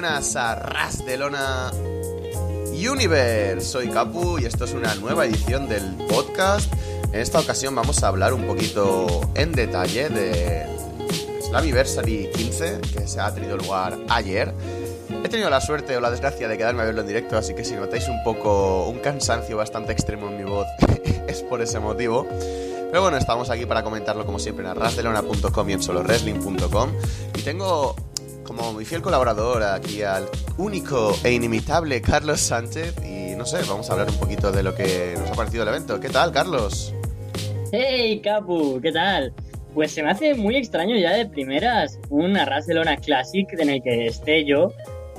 buenas a Ras de Lona Universe. Soy Capu y esto es una nueva edición del podcast. En esta ocasión vamos a hablar un poquito en detalle de Slammiversary 15, que se ha tenido lugar ayer. He tenido la suerte o la desgracia de quedarme a verlo en directo, así que si notáis un poco un cansancio bastante extremo en mi voz, es por ese motivo. Pero bueno, estamos aquí para comentarlo como siempre en arrasdelona.com y en solowrestling.com. Y tengo como mi fiel colaborador aquí al único e inimitable Carlos Sánchez. Y no sé, vamos a hablar un poquito de lo que nos ha parecido el evento. ¿Qué tal, Carlos? ¡Hey, Capu! ¿Qué tal? Pues se me hace muy extraño ya de primeras un Arras de Lona Classic en el que esté yo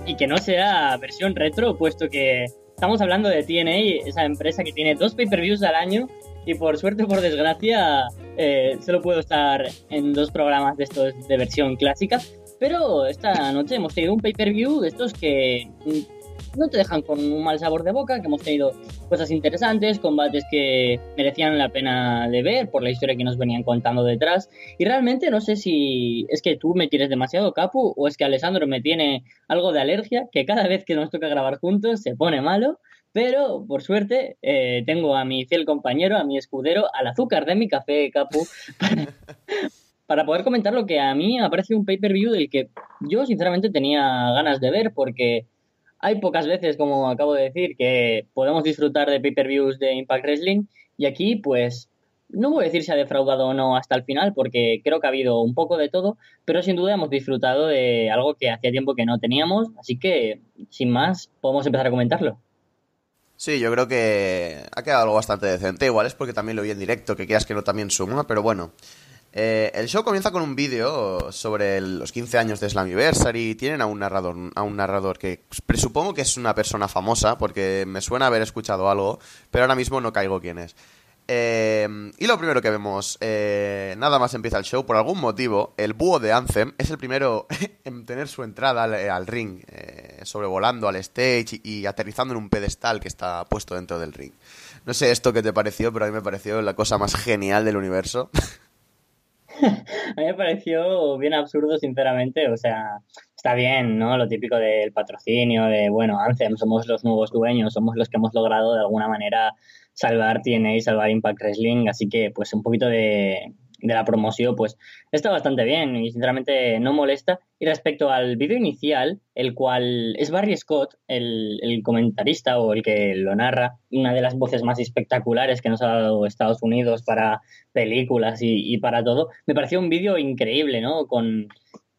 y que no sea versión retro, puesto que estamos hablando de TNA, esa empresa que tiene dos pay-per-views al año y por suerte o por desgracia eh, solo puedo estar en dos programas de estos de versión clásica. Pero esta noche hemos tenido un pay-per-view de estos que mm, no te dejan con un mal sabor de boca, que hemos tenido cosas interesantes, combates que merecían la pena de ver por la historia que nos venían contando detrás. Y realmente no sé si es que tú me tienes demasiado capu o es que Alessandro me tiene algo de alergia, que cada vez que nos toca grabar juntos se pone malo. Pero, por suerte, eh, tengo a mi fiel compañero, a mi escudero, al azúcar de mi café, Capu, para poder comentar lo que a mí me parece un pay-per-view del que yo, sinceramente, tenía ganas de ver, porque hay pocas veces, como acabo de decir, que podemos disfrutar de pay-per-views de Impact Wrestling, y aquí, pues, no voy a decir si ha defraudado o no hasta el final, porque creo que ha habido un poco de todo, pero sin duda hemos disfrutado de algo que hacía tiempo que no teníamos, así que, sin más, podemos empezar a comentarlo. Sí, yo creo que ha quedado algo bastante decente. Igual es porque también lo vi en directo, que quieras que no también suma, pero bueno. Eh, el show comienza con un vídeo sobre los 15 años de Slammiversary. Tienen a un narrador, a un narrador que presupongo que es una persona famosa, porque me suena haber escuchado algo, pero ahora mismo no caigo quién es. Eh, y lo primero que vemos, eh, nada más empieza el show, por algún motivo, el búho de Anthem es el primero en tener su entrada al, ring, eh, sobrevolando al stage y, aterrizando en un pedestal que está puesto dentro del ring. No sé esto qué te pareció, pero a mí me pareció la cosa más genial del universo. a mí me pareció bien absurdo, sinceramente. O sea, está bien, ¿no? Lo típico del patrocinio, de, bueno, Anthem, somos los nuevos dueños, somos los que hemos logrado de alguna manera salvar TNA y salvar Impact Wrestling, así que pues un poquito de, de la promoción pues está bastante bien y sinceramente no molesta. Y respecto al vídeo inicial, el cual es Barry Scott, el, el, comentarista o el que lo narra, una de las voces más espectaculares que nos ha dado Estados Unidos para películas y, y para todo, me pareció un vídeo increíble, ¿no? Con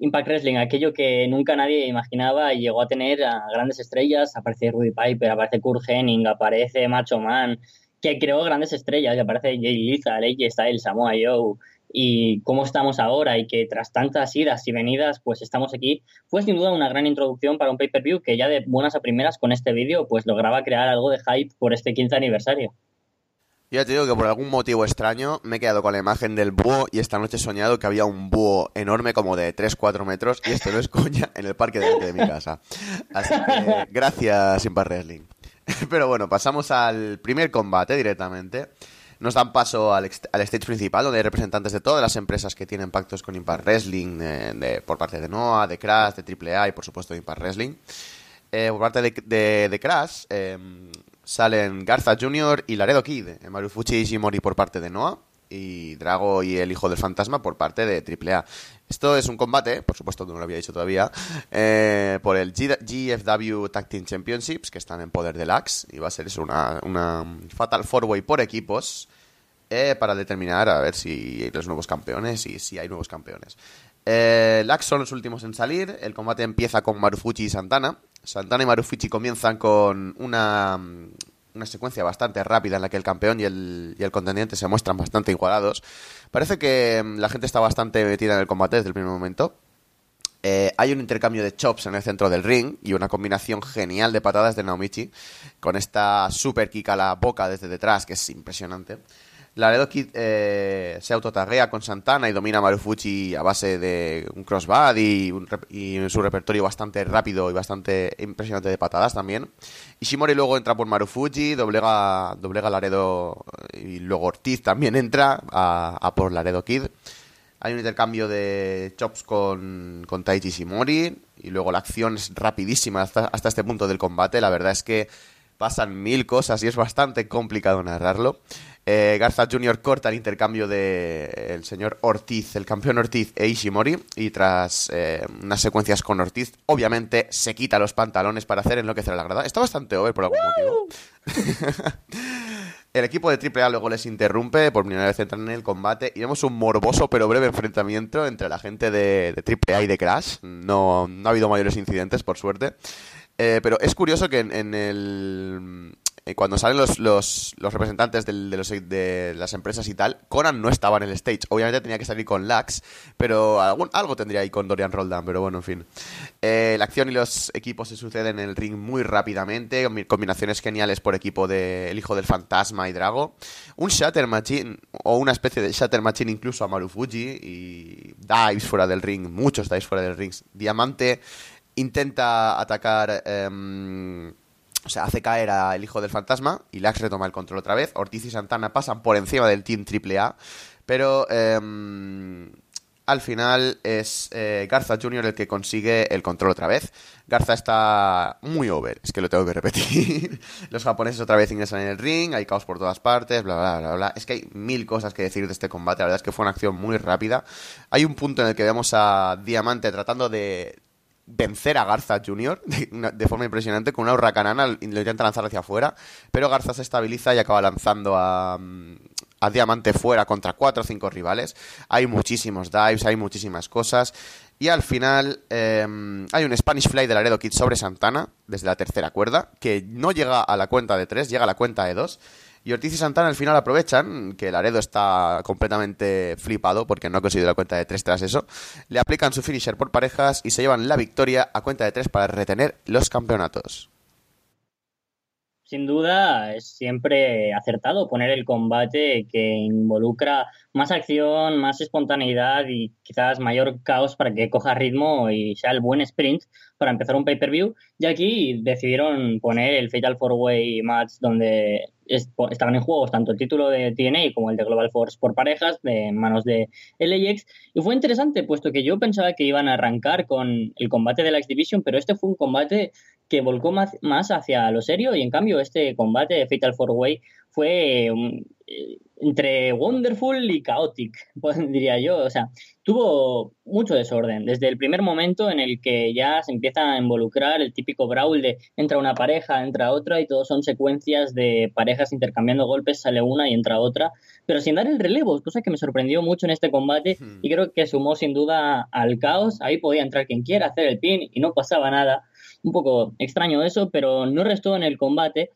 Impact Wrestling, aquello que nunca nadie imaginaba y llegó a tener a grandes estrellas, aparece Rudy Piper, aparece Kurt Henning, aparece Macho Man, que creó grandes estrellas, que aparece Jay Lethal, AJ Styles, Samoa Joe, y cómo estamos ahora y que tras tantas idas y venidas pues estamos aquí, fue sin duda una gran introducción para un pay-per-view que ya de buenas a primeras con este vídeo pues lograba crear algo de hype por este 15 aniversario. Ya te digo que por algún motivo extraño me he quedado con la imagen del búho y esta noche he soñado que había un búho enorme como de 3-4 metros y esto no es coña en el parque delante de mi casa. Así que gracias Impact Wrestling. Pero bueno, pasamos al primer combate directamente. Nos dan paso al, stage principal, donde hay representantes de todas las empresas que tienen pactos con Impact Wrestling, eh, por parte de NOAH, de Crash, de AAA y por supuesto de Impact Wrestling. Eh, por parte de, Crash em, salen Garza Jr. y Laredo Kid, eh, Marufuchi Ishimori por parte de NOAH y Drago y el Hijo del Fantasma por parte de AAA. Esto es un combate, por supuesto que no lo había dicho todavía, eh, por el GFW Tag Team Championships, que están en poder del Axe, y va a ser eso, una, una Fatal Four Way por equipos, eh, para determinar a ver si hay los nuevos campeones y si hay nuevos campeones. Eh, Axe son los últimos en salir, el combate empieza con Marufuchi y Santana. Santana y Marufuchi comienzan con una una secuencia bastante rápida en la que el campeón y el, y el contendiente se muestran bastante igualados. Parece que mm, la gente está bastante metida en el combate desde el primer momento. Eh, hay un intercambio de chops en el centro del ring y una combinación genial de patadas de Naomichi con esta super kick a la boca desde detrás que es impresionante. Laredo Kid eh, se autotaguea con Santana y domina a Marufuchi a base de un crossbody y, y, su repertorio bastante rápido y bastante impresionante de patadas también. Ishimori luego entra por Marufuchi, doblega, doblega Laredo y luego Ortiz también entra a, por Laredo Kid. Hay un intercambio de chops con, con Taiji Shimori y luego la acción es rapidísima hasta este punto del combate. La verdad es que pasan mil cosas y es bastante complicado narrarlo. Eh, Garza Jr. corta el intercambio de el señor Ortiz, el campeón Ortiz e Ishimori, y tras eh, unas secuencias con Ortiz, obviamente se quita los pantalones para hacer enloquecer a la grada. Está bastante over por algún motivo. el equipo de AAA luego les interrumpe, por primera vez entran en el combate, y vemos un morboso pero breve enfrentamiento entre la gente de, de AAA y de Crash. No, no ha habido mayores incidentes, por suerte. Eh, pero es curioso que en el eh, cuando salen los, los, los representantes de, los, de, las empresas y tal, Conan no estaba en el stage. Obviamente tenía que salir con Lax, pero algún, algo tendría ahí con Dorian Roldan, pero bueno, en fin. Eh, la acción y los equipos se suceden en el ring muy rápidamente, combinaciones geniales por equipo de El Hijo del Fantasma y Drago. Un Shatter Machine, o una especie de Shatter Machine incluso a Marufuji, y dives fuera del ring, muchos dives fuera del ring. Diamante intenta atacar... Em, o sea, hace caer al hijo del fantasma y Lax retoma el control otra vez. Ortiz y Santana pasan por encima del Team AAA, pero em, al final es eh, Garza Jr. el que consigue el control otra vez. Garza está muy over, es que lo tengo que repetir. Los japoneses otra vez ingresan en el ring, hay caos por todas partes, bla, bla, bla, bla. Es que hay mil cosas que decir de este combate, la verdad es que fue una acción muy rápida. Hay un punto en el que vemos a Diamante tratando de vencer a Garza Jr. De, forma impresionante con una hurracanana y lo intenta lanzar hacia afuera, pero Garza se estabiliza y acaba lanzando a, a Diamante fuera contra cuatro o cinco rivales. Hay muchísimos dives, hay muchísimas cosas. Y al final em, hay un Spanish Fly de Laredo Kid sobre Santana, desde la tercera cuerda, que no llega a la cuenta de tres, llega a la cuenta de dos. Y Ortiz y Santana al final aprovechan que Laredo está completamente flipado porque no ha conseguido la cuenta de tres tras eso. Le aplican su finisher por parejas y se llevan la victoria a cuenta de tres para retener los campeonatos sin duda es siempre acertado poner el combate que involucra más acción, más espontaneidad y quizás mayor caos para que coja ritmo y sea el buen sprint para empezar un pay-per-view. Y aquí decidieron poner el Fatal Four Way Match donde estaban en juegos tanto el título de TNA como el de Global Force por parejas de manos de LAX y fue interesante puesto que yo pensaba que iban a arrancar con el combate de la X Division pero este fue un combate que volcó más, más hacia lo serio y en cambio este combate de Fatal Four Way fue eh, entre wonderful y chaotic, pues, diría yo. O sea, tuvo mucho desorden. Desde el primer momento en el que ya se empieza a involucrar el típico brawl de entra una pareja, entra otra y todo son secuencias de parejas intercambiando golpes, sale una y entra otra, pero sin dar el relevo, cosa que me sorprendió mucho en este combate hmm. y creo que sumó sin duda al caos. Ahí podía entrar quien quiera, hacer el pin y no pasaba nada un poco extraño eso, pero no restó en el combate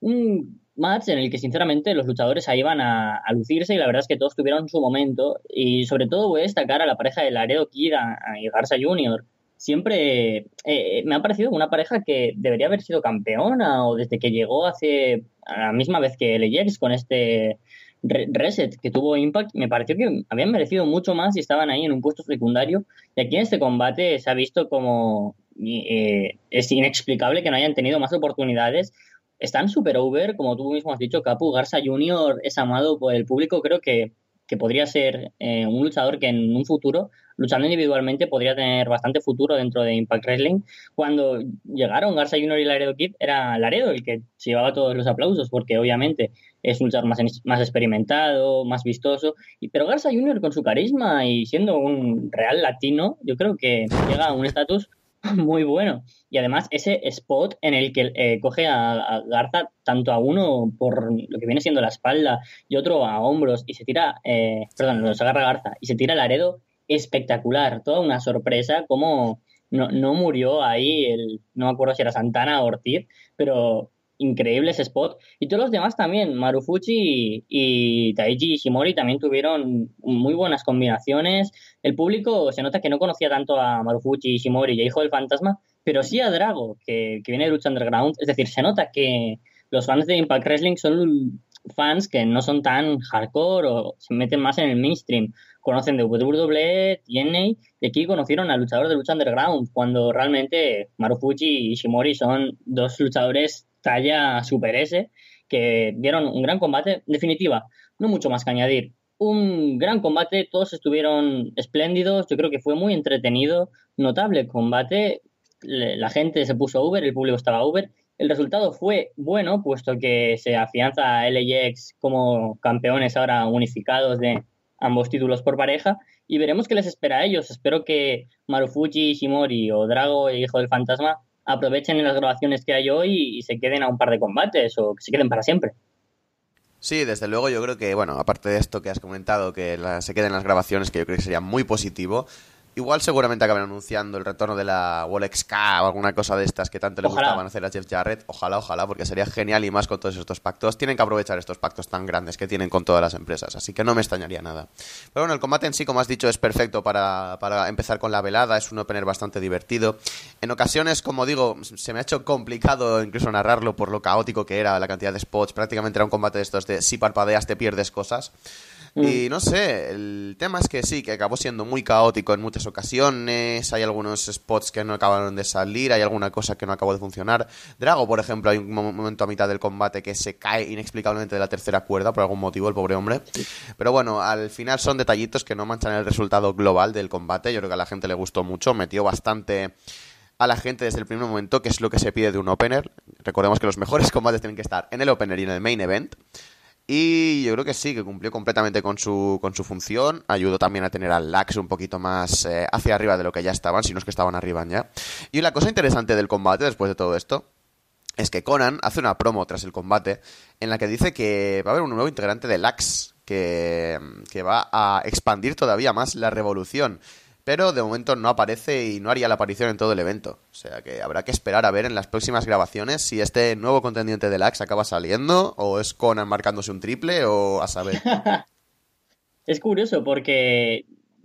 un match en el que sinceramente los luchadores ahí iban a, lucirse y la verdad es que todos tuvieron su momento y sobre todo voy a destacar a la pareja de Laredo Kid y Garza Jr. Siempre eh, me ha parecido una pareja que debería haber sido campeona o desde que llegó hace la misma vez que LAX con este Reset que tuvo Impact, me pareció que habían merecido mucho más y estaban ahí en un puesto secundario. Y aquí en este combate se ha visto como eh, es inexplicable que no hayan tenido más oportunidades. Están super over, como tú mismo has dicho, Capu. Garza Jr. es amado por el público. Creo que, que podría ser eh, un luchador que en un futuro, luchando individualmente, podría tener bastante futuro dentro de Impact Wrestling. Cuando llegaron Garza Jr. y Laredo Kid, era Laredo el que se llevaba todos los aplausos, porque obviamente es un luchador más, más experimentado, más vistoso. Y, pero Garza Jr. con su carisma y siendo un real latino, yo creo que llega a un estatus muy bueno. Y además ese spot en el que eh, coge a, Garza tanto a uno por lo que viene siendo la espalda y otro a hombros y se tira, eh, perdón, los agarra Garza y se tira el aredo espectacular, toda una sorpresa como no, no murió ahí el, no me acuerdo si era Santana o Ortiz, pero increíbles spot. Y todos los demás también, Marufuchi y, Taiji Ishimori también tuvieron muy buenas combinaciones. El público se nota que no conocía tanto a Marufuchi, Ishimori y a Hijo del Fantasma, pero sí a Drago, que, viene de Lucha Underground. Es decir, se nota que los fans de Impact Wrestling son fans que no son tan hardcore o se meten más en el mainstream. Conocen de WWE, TNA, y aquí conocieron al luchador de Lucha Underground, cuando realmente Marufuchi y Ishimori son dos luchadores talla Super S, que dieron un gran combate. En definitiva, no mucho más que añadir. un gran combate, todos estuvieron espléndidos, yo creo que fue muy entretenido, notable combate, la gente se puso Uber, el público estaba Uber. El resultado fue bueno, puesto que se afianza a LAX como campeones ahora unificados de ambos títulos por pareja. Y veremos qué les espera a ellos. Espero que Marufuji, Shimori o Drago, el hijo del fantasma, aprovechen las grabaciones que hay hoy y se queden a un par de combates o que se queden para siempre. Sí, desde luego yo creo que, bueno, aparte de esto que has comentado, que se queden las grabaciones, que yo creo que sería muy positivo, Igual seguramente acaben anunciando el retorno de la Wolex K o alguna cosa de estas que tanto le gustaban hacer a Jeff Jarrett. Ojalá, ojalá, porque sería genial y más con todos estos pactos. Tienen que aprovechar estos pactos tan grandes que tienen con todas las empresas, así que no me extrañaría nada. Pero bueno, el combate en sí, como has dicho, es perfecto para, para empezar con la velada. Es un opener bastante divertido. En ocasiones, como digo, se me ha hecho complicado incluso narrarlo por lo caótico que era la cantidad de spots. Prácticamente era un combate de estos de si parpadeas te pierdes cosas. Mm. Y no sé, el tema es que sí, que acabó siendo muy caótico en muchas ocasiones, hay algunos spots que no acabaron de salir, hay alguna cosa que no acabó de funcionar. Drago, por ejemplo, hay un momento a mitad del combate que se cae inexplicablemente de la tercera cuerda por algún motivo, el pobre hombre. Pero bueno, al final son detallitos que no manchan el resultado global del combate, yo creo que a la gente le gustó mucho, metió bastante a la gente desde el primer momento, que es lo que se pide de un opener. Recordemos que los mejores combates tienen que estar en el opener y en el main event. Y yo creo que sí, que cumplió completamente con su, con su función. Ayudó también a tener al Lax un poquito más eh, hacia arriba de lo que ya estaban, si no es que estaban arriba ya. Y la cosa interesante del combate, después de todo esto, es que Conan hace una promo tras el combate en la que dice que va a haber un nuevo integrante de Lax que, que va a expandir todavía más la revolución pero de momento no aparece y no haría la aparición en todo el evento. O sea que habrá que esperar a ver en las próximas grabaciones si este nuevo contendiente del Axe acaba saliendo o es Conan marcándose un triple o a saber. es curioso porque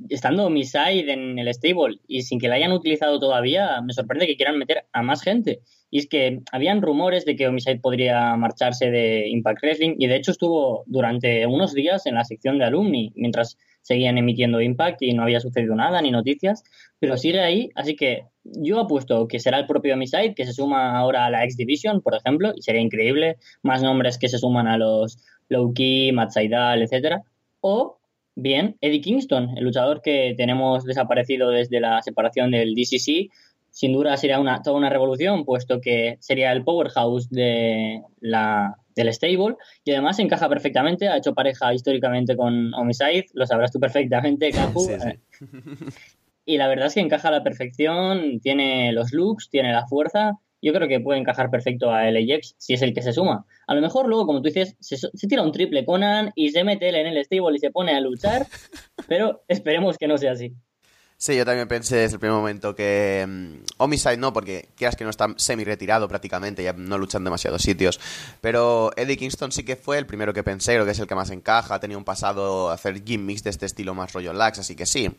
estando Miside en el stable y sin que la hayan utilizado todavía, me sorprende que quieran meter a más gente. Y es que habían rumores de que Homicide podría marcharse de Impact Wrestling y de hecho estuvo durante unos días en la sección de alumni mientras seguían emitiendo Impact y no había sucedido nada, ni noticias, pero sigue ahí, así que yo apuesto que será el propio Homicide que se suma ahora a la X Division, por ejemplo, y sería increíble, más nombres que se suman a los Low-Key, Matt Saidal, etcétera, o bien Eddie Kingston, el luchador que tenemos desaparecido desde la separación del DCC, sin duda sería una, toda una revolución, puesto que sería el powerhouse de la del stable y además encaja perfectamente, ha hecho pareja históricamente con Homicide, lo sabrás tú perfectamente, Capu. y la verdad es que encaja a la perfección, tiene los looks, tiene la fuerza, yo creo que puede encajar perfecto a LAX si es el que se suma. A lo mejor luego, como tú dices, se, se tira un triple Conan y se mete él en el stable y se pone a luchar, pero esperemos que no sea así. Sí, yo también pensé desde el primer momento que um, Homicide no, porque quieras que no está semi-retirado prácticamente, ya no luchan demasiados sitios. Pero Eddie Kingston sí que fue el primero que pensé, creo que es el que más encaja, tenía un pasado hacer gimmicks de este estilo más rollo lax, así que sí.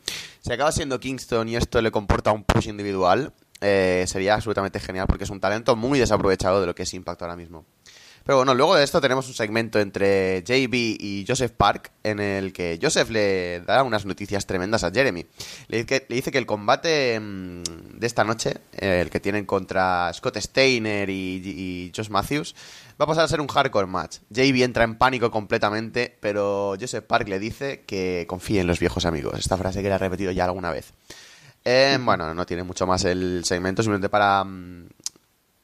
Si acaba siendo Kingston y esto le comporta un push individual, eh, sería absolutamente genial porque es un talento muy desaprovechado de lo que es Impact ahora mismo. Pero bueno, luego de esto tenemos un segmento entre JB y Joseph Park en el que Joseph le da unas noticias tremendas a Jeremy. Le, dice que el combate mm, de esta noche, eh, el que tienen contra Scott Steiner y, Josh Matthews, va a pasar a ser un hardcore match. JB entra en pánico completamente, pero Joseph Park le dice que confíe en los viejos amigos. Esta frase que le ha repetido ya alguna vez. Eh, bueno, no tiene mucho más el segmento, simplemente para mm,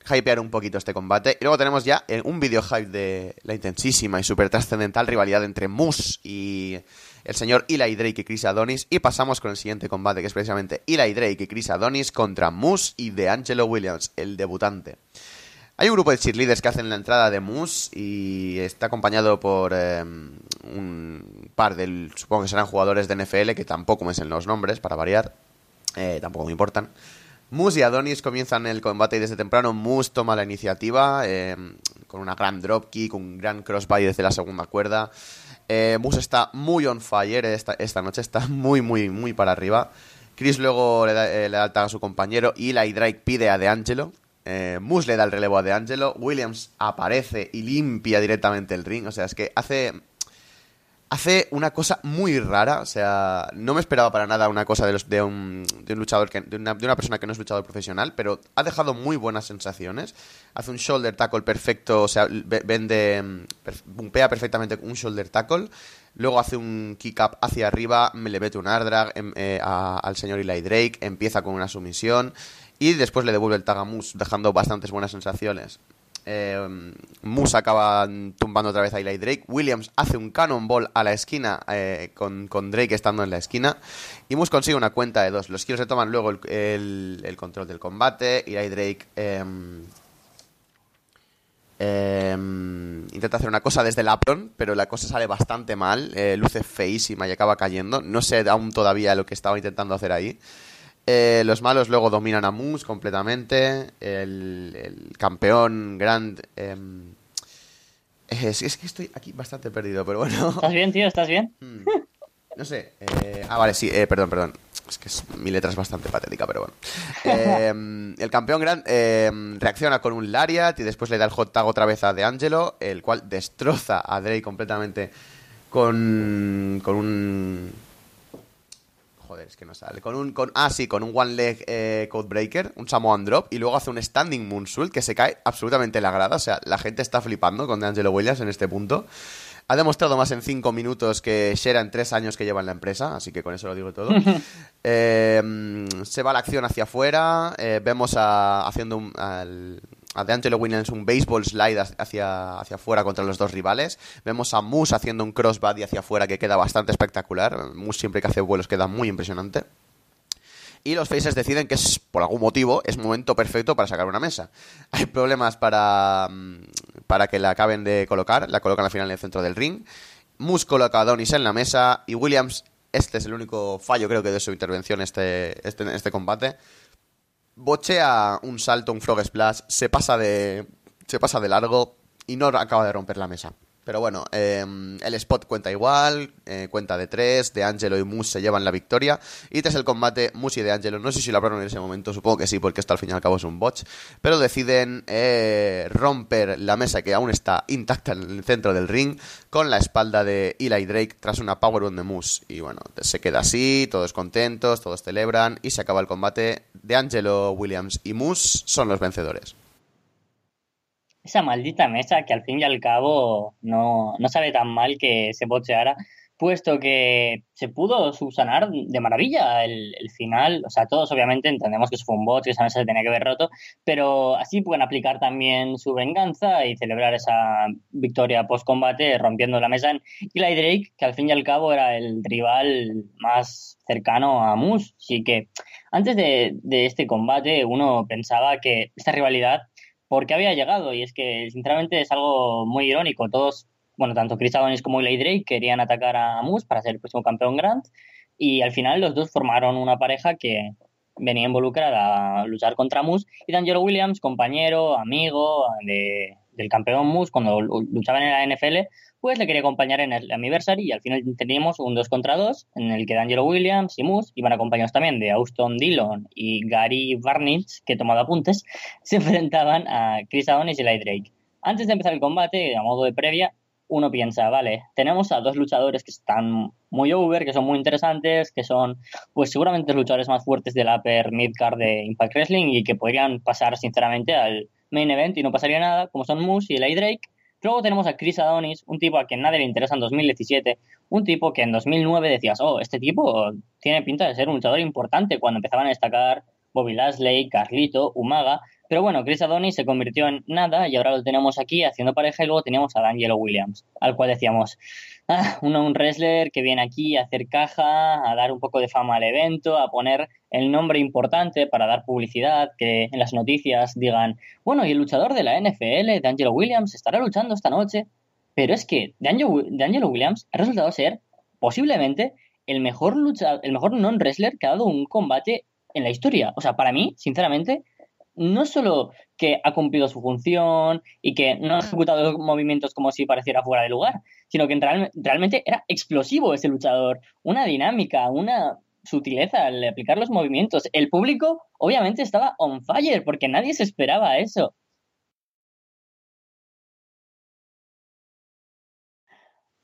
hypear un poquito este combate. Y luego tenemos ya un video hype de la intensísima y súper trascendental rivalidad entre Moose y el señor Eli Drake y Chris Adonis. Y pasamos con el siguiente combate, que es precisamente Eli Drake y Chris Adonis contra Moose y de Angelo Williams, el debutante. Hay un grupo de cheerleaders que hacen la entrada de Moose y está acompañado por em, un par de, supongo que serán jugadores de NFL, que tampoco me sé los nombres, para variar, eh, tampoco me importan. Moose y Adonis comienzan el combate y desde temprano Moose toma la iniciativa eh, con una gran dropkick, un gran crossbody desde la segunda cuerda. Eh, Moose está muy on fire esta, esta, noche, está muy, muy, muy para arriba. Chris luego le da, eh, le a su compañero y la Drake pide a DeAngelo. Eh, Moose le da el relevo a DeAngelo. Williams aparece y limpia directamente el ring. O sea, es que hace hace una cosa muy rara. O sea, no me esperaba para nada una cosa de, los, de, un, de un luchador, que, de, una, de una persona que no es luchador profesional, pero ha dejado muy buenas sensaciones. Hace un shoulder tackle perfecto, o sea, vende, bumpea perfectamente un shoulder tackle. Luego hace un kick up hacia arriba, me le mete un ardrag em, eh, al señor Eli Drake, empieza con una sumisión y después le devuelve el tag a Moose, dejando bastantes buenas sensaciones. Eh, Moose acaba tumbando otra vez a Eli Drake. Williams hace un cannonball a la esquina eh, con, Drake estando en la esquina. Y Moose consigue una cuenta de dos. Los se toman luego el, control del combate. Eli Drake em, em, intenta hacer una cosa desde el apron, pero la cosa sale bastante mal. Eh, luce feísima y acaba cayendo. No sé aún todavía lo que estaba intentando hacer ahí. Eh, los malos luego dominan a Moose completamente. El, campeón Grand. Em, es, que estoy aquí bastante perdido, pero bueno. ¿Estás bien, tío? ¿Estás bien? Hmm. No sé. Eh, ah, vale, sí, eh, perdón, perdón. Es que mi letra es bastante patética, pero bueno. Em, el campeón Grand em, reacciona con un Lariat y después le da el hot tag otra vez a De Angelo, el cual destroza a Drake completamente con, con un Joder, es que no sale. Con un, con, ah, sí, con un One Leg eh, Codebreaker, un Samoan Drop, y luego hace un Standing Moonsault que se cae absolutamente la grada. O sea, la gente está flipando con D'Angelo Williams en este punto. Ha demostrado más en 5 minutos que Shera en 3 años que lleva en la empresa, así que con eso lo digo todo. Eh, se va la acción hacia afuera, eh, vemos a, haciendo un, al, a DeAngelo Williams un baseball slide hacia, hacia afuera contra los dos rivales. Vemos a Moose haciendo un crossbody hacia afuera que queda bastante espectacular. Moose siempre que hace vuelos queda muy impresionante. Y los faces deciden que es, por algún motivo es momento perfecto para sacar una mesa. Hay problemas para, mm, para que la acaben de colocar. La colocan al final en el centro del ring. Moose coloca a Donis en la mesa y Williams, este es el único fallo creo que de su intervención este, este, en este combate bochea un salto, un frog splash, se pasa de, se pasa de largo y no acaba de romper la mesa. Pero bueno, em, el spot cuenta igual, eh, cuenta de tres, de Angelo y Moose se llevan la victoria. Y tras el combate, Moose y de Angelo, no sé si lo hablaron en ese momento, supongo que sí, porque esto al fin y al cabo es un botch, pero deciden eh, romper la mesa que aún está intacta en el centro del ring con la espalda de Eli Drake tras una Power on de Moose. Y bueno, se queda así, todos contentos, todos celebran y se acaba el combate. De Angelo, Williams y Moose son los vencedores esa maldita mesa que al fin y al cabo no, no sabe tan mal que se bocheara, puesto que se pudo subsanar de maravilla el, final. O sea, todos obviamente entendemos que eso fue un bot, que esa mesa se tenía que haber roto, pero así pueden aplicar también su venganza y celebrar esa victoria post-combate rompiendo la mesa en Eli Drake, que al fin y al cabo era el rival más cercano a Moose. Así que antes de, de este combate uno pensaba que esta rivalidad porque había llegado. Y es que, sinceramente, es algo muy irónico. Todos, bueno, tanto Chris Adonis como Eli Drake querían atacar a Moose para ser el próximo campeón Grand. Y al final los dos formaron una pareja que venía involucrada a luchar contra Moose. Y D'Angelo Williams, compañero, amigo del campeón Moose, cuando luchaban en la NFL, pues le quería acompañar en el Anniversary y al final teníamos un 2 contra 2 en el que D'Angelo Williams y Moose iban acompañados también de Austin Dillon y Gary Barnitz, que he tomado apuntes, se enfrentaban a Chris Adonis y Light Drake. Antes de empezar el combate, a modo de previa, uno piensa, vale, tenemos a dos luchadores que están muy over, que son muy interesantes, que son, pues seguramente los luchadores más fuertes del upper mid-card de Impact Wrestling y que podrían pasar sinceramente al main event y no pasaría nada, como son Moose y Light Drake. Luego tenemos a Chris Adonis, un tipo a quien nadie le interesa en 2017, un tipo que en 2009 decías, oh, este tipo tiene pinta de ser un luchador importante cuando empezaban a destacar Bobby Lashley, Carlito, Umaga, pero bueno, Chris Adonis se convirtió en nada y ahora lo tenemos aquí haciendo pareja y luego teníamos a D'Angelo Williams, al cual decíamos, ah, uno, un wrestler que viene aquí a hacer caja, a dar un poco de fama al evento, a poner el nombre importante para dar publicidad, que en las noticias digan, bueno, y el luchador de la NFL, D'Angelo Williams, estará luchando esta noche. Pero es que D'Angelo Williams ha resultado ser posiblemente el mejor luchador, el mejor non-wrestler que ha dado un combate en la historia. O sea, para mí, sinceramente, no solo que ha cumplido su función y que no ha ejecutado movimientos como si pareciera fuera de lugar, sino que realmente era explosivo ese luchador, una dinámica, una sutileza al aplicar los movimientos. El público obviamente estaba on fire porque nadie se esperaba eso.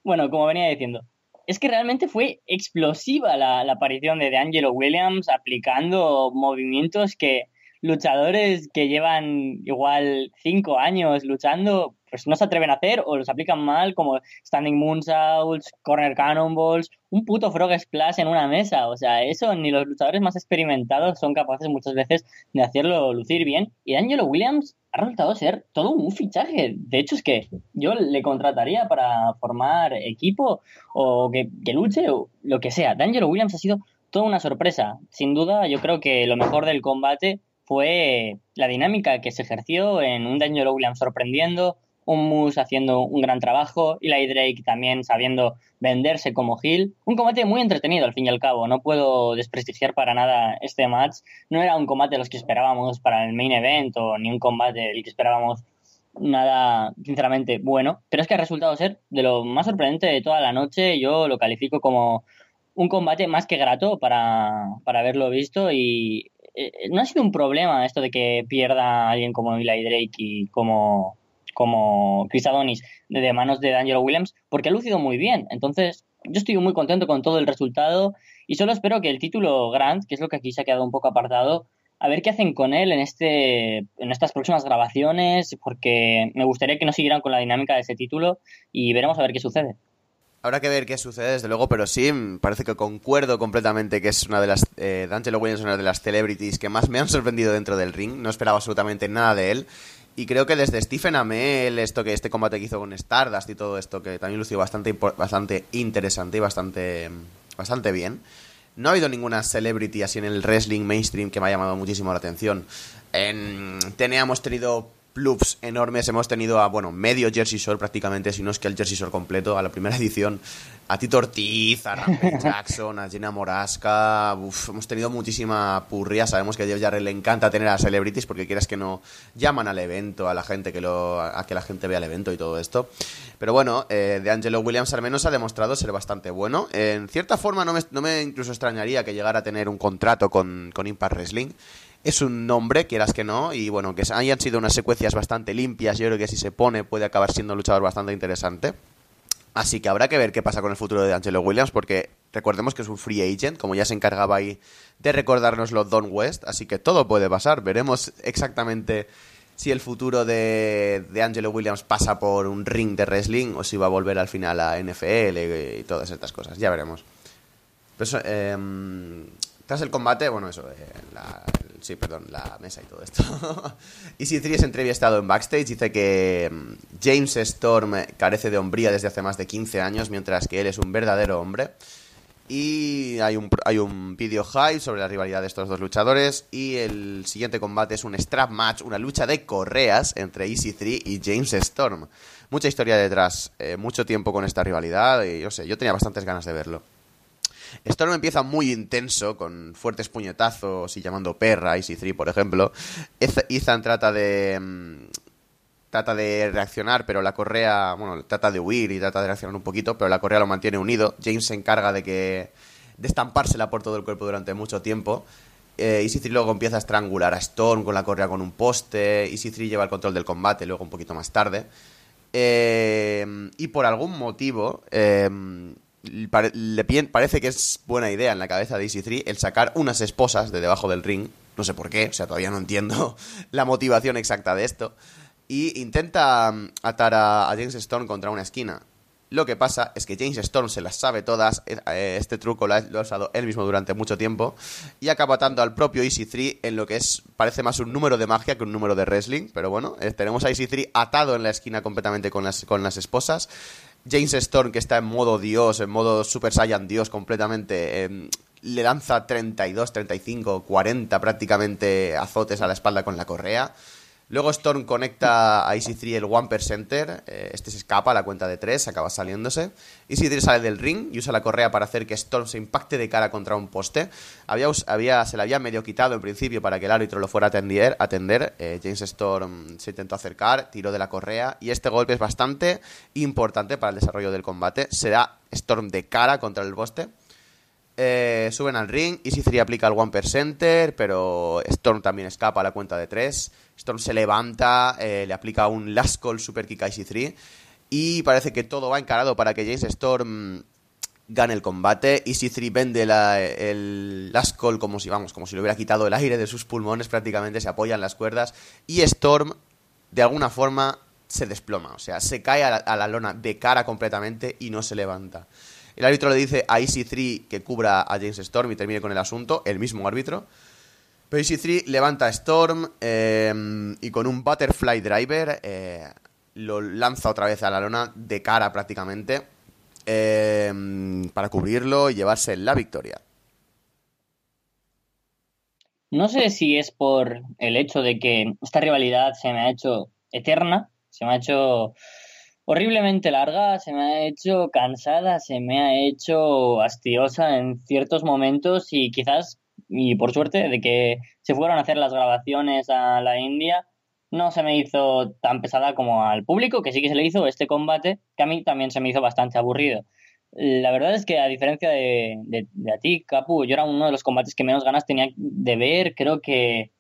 Bueno, como venía diciendo, es que realmente fue explosiva la, aparición de Angelo Williams aplicando movimientos que luchadores que llevan igual cinco años luchando, pues no se atreven a hacer o los aplican mal, como standing moonsaults, corner cannonballs, un puto frog splash en una mesa. O sea, eso ni los luchadores más experimentados son capaces muchas veces de hacerlo lucir bien. Y Angelo Williams ha resultado ser todo un fichaje. De hecho, es que yo le contrataría para formar equipo o que, que luche o lo que sea. D'Angelo Williams ha sido toda una sorpresa. Sin duda, yo creo que lo mejor del combate fue la dinámica que se ejerció en un D'Angelo Williams sorprendiendo, un Moose haciendo un gran trabajo, Eli Drake también sabiendo venderse como Hill. Un combate muy entretenido al fin y al cabo, no puedo desprestigiar para nada este match. No era un combate de los que esperábamos para el main event o ni un combate del que esperábamos nada, sinceramente, bueno, pero es que ha resultado ser de lo más sorprendente de toda la noche. Yo lo califico como un combate más que grato para, para haberlo visto y eh, no ha sido un problema esto de que pierda alguien como Eli Drake y como, como Chris Adonis de manos de D'Angelo Williams, porque ha lucido muy bien. Entonces, yo estoy muy contento con todo el resultado y solo espero que el título Grant, que es lo que aquí se ha quedado un poco apartado, a ver qué hacen con él en este en estas próximas grabaciones porque me gustaría que no siguieran con la dinámica de ese título y veremos a ver qué sucede. Habrá que ver qué sucede, desde luego, pero sí, parece que concuerdo completamente que es una de las. Eh, D'Angelo Williams es una de las celebrities que más me han sorprendido dentro del ring. No esperaba absolutamente nada de él. Y creo que desde Stephen Amell, esto que este combate que hizo con Stardust y todo esto, que también lució bastante, bastante interesante y bastante, bastante bien. No ha habido ninguna celebrity así en el wrestling mainstream que me ha llamado muchísimo la atención. En tenido clubs enormes. Hemos tenido a, bueno, medio Jersey Shore prácticamente, si no es que el Jersey Shore completo, a la primera edición. A Tito Ortiz, a Rampage Jackson, a Gina Morasca. hemos tenido muchísima purria. Sabemos que a Jeff Jarrett le encanta tener a celebrities porque quieras que no llaman al evento, a la gente que lo, a que la gente vea el evento y todo esto. Pero bueno, eh, de Angelo Williams al menos ha demostrado ser bastante bueno. En cierta forma no me, no me incluso extrañaría que llegara a tener un contrato con, con Impact Wrestling es un nombre, quieras que no, y bueno, que hayan sido unas secuencias bastante limpias, yo creo que si se pone puede acabar siendo un luchador bastante interesante. Así que habrá que ver qué pasa con el futuro de Angelo Williams, porque recordemos que es un free agent, como ya se encargaba ahí de recordárnoslo Don West, así que todo puede pasar. Veremos exactamente si el futuro de, de Angelo Williams pasa por un ring de wrestling o si va a volver al final a NFL y, todas estas cosas. Ya veremos. Pues, tras el combate, bueno, eso, eh, la, sí, perdón, la mesa y todo esto. y si Three es entrevistado en backstage, dice que mm, James Storm carece de hombría desde hace más de 15 años, mientras que él es un verdadero hombre. Y hay un, hay un video high sobre la rivalidad de estos dos luchadores. Y el siguiente combate es un strap match, una lucha de correas entre Easy 3 y James Storm. Mucha historia detrás, eh, mucho tiempo con esta rivalidad. Y yo sé, yo tenía bastantes ganas de verlo. Storm empieza muy intenso, con fuertes puñetazos y llamando perra, Easy 3, por ejemplo. Ethan trata de. Mm, trata de reaccionar, pero la correa. Bueno, trata de huir y trata de reaccionar un poquito, pero la correa lo mantiene unido. James se encarga de que. de estampársela por todo el cuerpo durante mucho tiempo. Eh, Easy 3 luego empieza a estrangular a Storm con la correa con un poste. Easy 3 lleva el control del combate luego un poquito más tarde. Eh, y por algún motivo. Eh, le parece que es buena idea en la cabeza de Easy 3 el sacar unas esposas de debajo del ring. No sé por qué, o sea, todavía no entiendo la motivación exacta de esto. Y intenta mm, atar a, James Storm contra una esquina. Lo que pasa es que James Storm se las sabe todas. Eh, eh, este truco lo ha, usado él mismo durante mucho tiempo. Y acaba atando al propio Easy 3 en lo que es parece más un número de magia que un número de wrestling. Pero bueno, eh, tenemos a Easy 3 atado en la esquina completamente con las, con las esposas. James Storm, que está en modo Dios, en modo Super Saiyan Dios completamente, em, le lanza 32, 35, 40 prácticamente azotes a la espalda con la correa. Luego Storm conecta a Easy 3 el One Percenter. Eh, este se escapa a la cuenta de 3, acaba saliéndose. Easy 3 sale del ring y usa la correa para hacer que Storm se impacte de cara contra un poste. Había, se le había medio quitado en principio para que el árbitro lo fuera a atender. Eh, James Storm se intentó acercar, tiró de la correa y este golpe es bastante importante para el desarrollo del combate. Será Storm de cara contra el poste. Eh, suben al ring, Easy 3 aplica el One Percenter, pero Storm también escapa a la cuenta de 3. Storm se levanta, eh, le aplica un Last Call Super Kick a Easy 3 y parece que todo va encarado para que James Storm gane el combate. Easy 3 vende el Last Call como si, vamos, como si le hubiera quitado el aire de sus pulmones prácticamente, se apoya en las cuerdas y Storm de alguna forma se desploma, o sea, se cae a la, lona de cara completamente y no se levanta. El árbitro le dice a Easy 3 que cubra a James Storm y termine con el asunto, el mismo árbitro. Pero Easy 3 levanta a Storm eh, y con un Butterfly Driver eh, lo lanza otra vez a la lona de cara prácticamente eh, para cubrirlo y llevarse la victoria. No sé si es por el hecho de que esta rivalidad se me ha hecho eterna, se me ha hecho horriblemente larga, se me ha hecho cansada, se me ha hecho hastiosa en ciertos momentos y quizás, y por suerte, de que se fueron a hacer las grabaciones a la India, no se me hizo tan pesada como al público, que sí que se le hizo este combate, que a mí también se me hizo bastante aburrido. La verdad es que a diferencia de, de, a ti, Capu, yo era uno de los combates que menos ganas tenía de ver. Creo que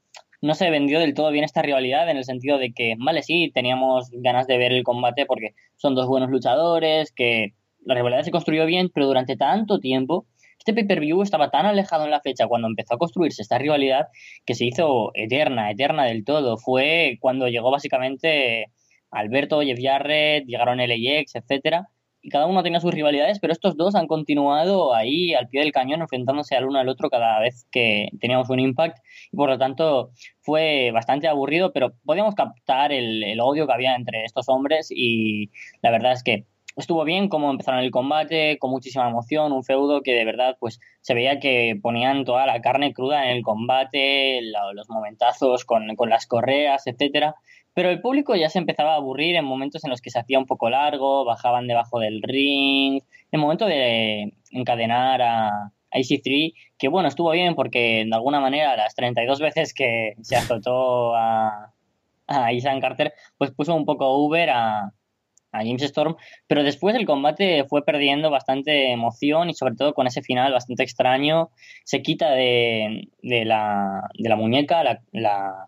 no se vendió del todo bien esta rivalidad en el sentido de que, vale, sí, teníamos ganas de ver el combate porque son dos buenos luchadores, que la rivalidad se construyó bien, pero durante tanto tiempo este pay-per-view estaba tan alejado en la fecha cuando empezó a construirse esta rivalidad que se hizo eterna, eterna del todo. Fue cuando llegó básicamente Alberto, Jeff Jarrett, llegaron LAX, etcétera, y cada uno tenía sus rivalidades, pero estos dos han continuado ahí al pie del cañón, enfrentándose al uno al otro cada vez que teníamos un impact, y por lo tanto fue bastante aburrido, pero podíamos captar el, el odio que había entre estos hombres, y la verdad es que estuvo bien cómo empezaron el combate, con muchísima emoción, un feudo que de verdad pues se veía que ponían toda la carne cruda en el combate, los momentazos con, con las correas, etcétera. Pero el público ya se empezaba a aburrir en momentos en los que se hacía un poco largo, bajaban debajo del ring, en momento de encadenar a, IC3, que bueno, estuvo bien porque de alguna manera las 32 veces que se azotó a, a Ethan Carter, pues puso un poco Uber a, a James Storm, pero después el combate fue perdiendo bastante emoción y sobre todo con ese final bastante extraño, se quita de, de, la, de la muñeca la, la,